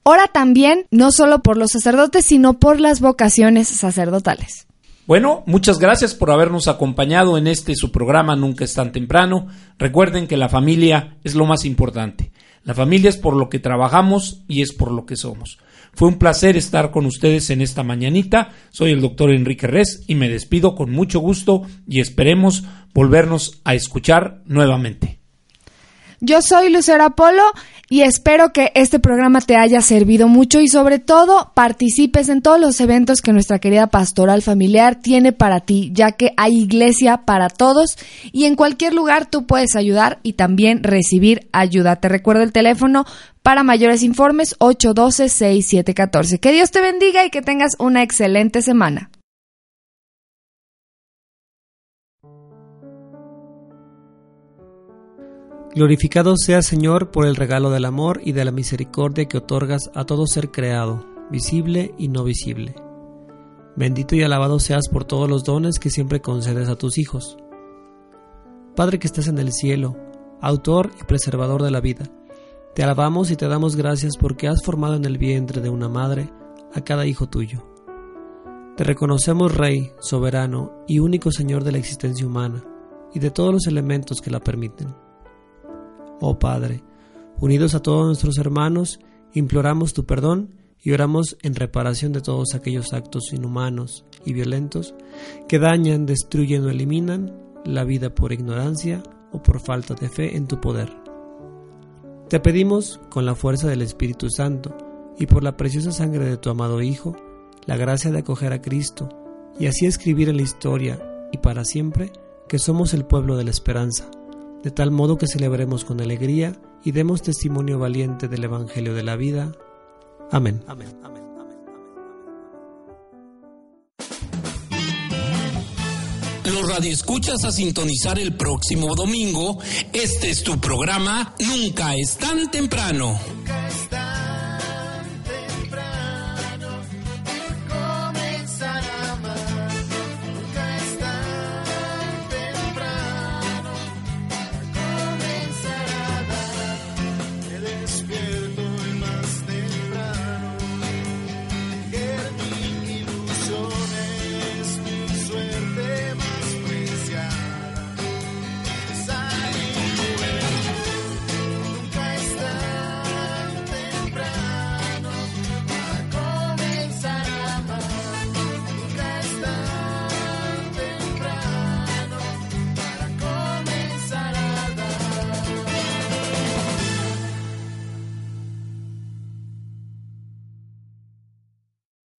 Ora también, no solo por los sacerdotes, sino por las vocaciones sacerdotales. Bueno, muchas gracias por habernos acompañado en este su programa Nunca es tan temprano. Recuerden que la familia es lo más importante. La familia es por lo que trabajamos y es por lo que somos. Fue un placer estar con ustedes en esta mañanita. Soy el doctor Enrique Res y me despido con mucho gusto y esperemos volvernos a escuchar nuevamente. Yo soy Lucero Apolo y espero que este programa te haya servido mucho y sobre todo participes en todos los eventos que nuestra querida pastoral familiar tiene para ti, ya que hay iglesia para todos y en cualquier lugar tú puedes ayudar y también recibir ayuda. Te recuerdo el teléfono para mayores informes 812-6714. Que Dios te bendiga y que tengas una excelente semana. Glorificado sea Señor por el regalo del amor y de la misericordia que otorgas a todo ser creado, visible y no visible. Bendito y alabado seas por todos los dones que siempre concedes a tus hijos. Padre que estás en el cielo, autor y preservador de la vida, te alabamos y te damos gracias porque has formado en el vientre de una madre a cada hijo tuyo. Te reconocemos Rey, soberano y único Señor de la existencia humana y de todos los elementos que la permiten. Oh Padre, unidos a todos nuestros hermanos, imploramos tu perdón y oramos en reparación de todos aquellos actos inhumanos y violentos que dañan, destruyen o eliminan la vida por ignorancia o por falta de fe en tu poder. Te pedimos, con la fuerza del Espíritu Santo y por la preciosa sangre de tu amado Hijo, la gracia de acoger a Cristo y así escribir en la historia y para siempre que somos el pueblo de la esperanza de tal modo que celebremos con alegría y demos testimonio valiente del Evangelio de la vida. Amén. Amén. Amén. Los radioescuchas a sintonizar el próximo domingo. Este es tu programa Nunca es tan temprano.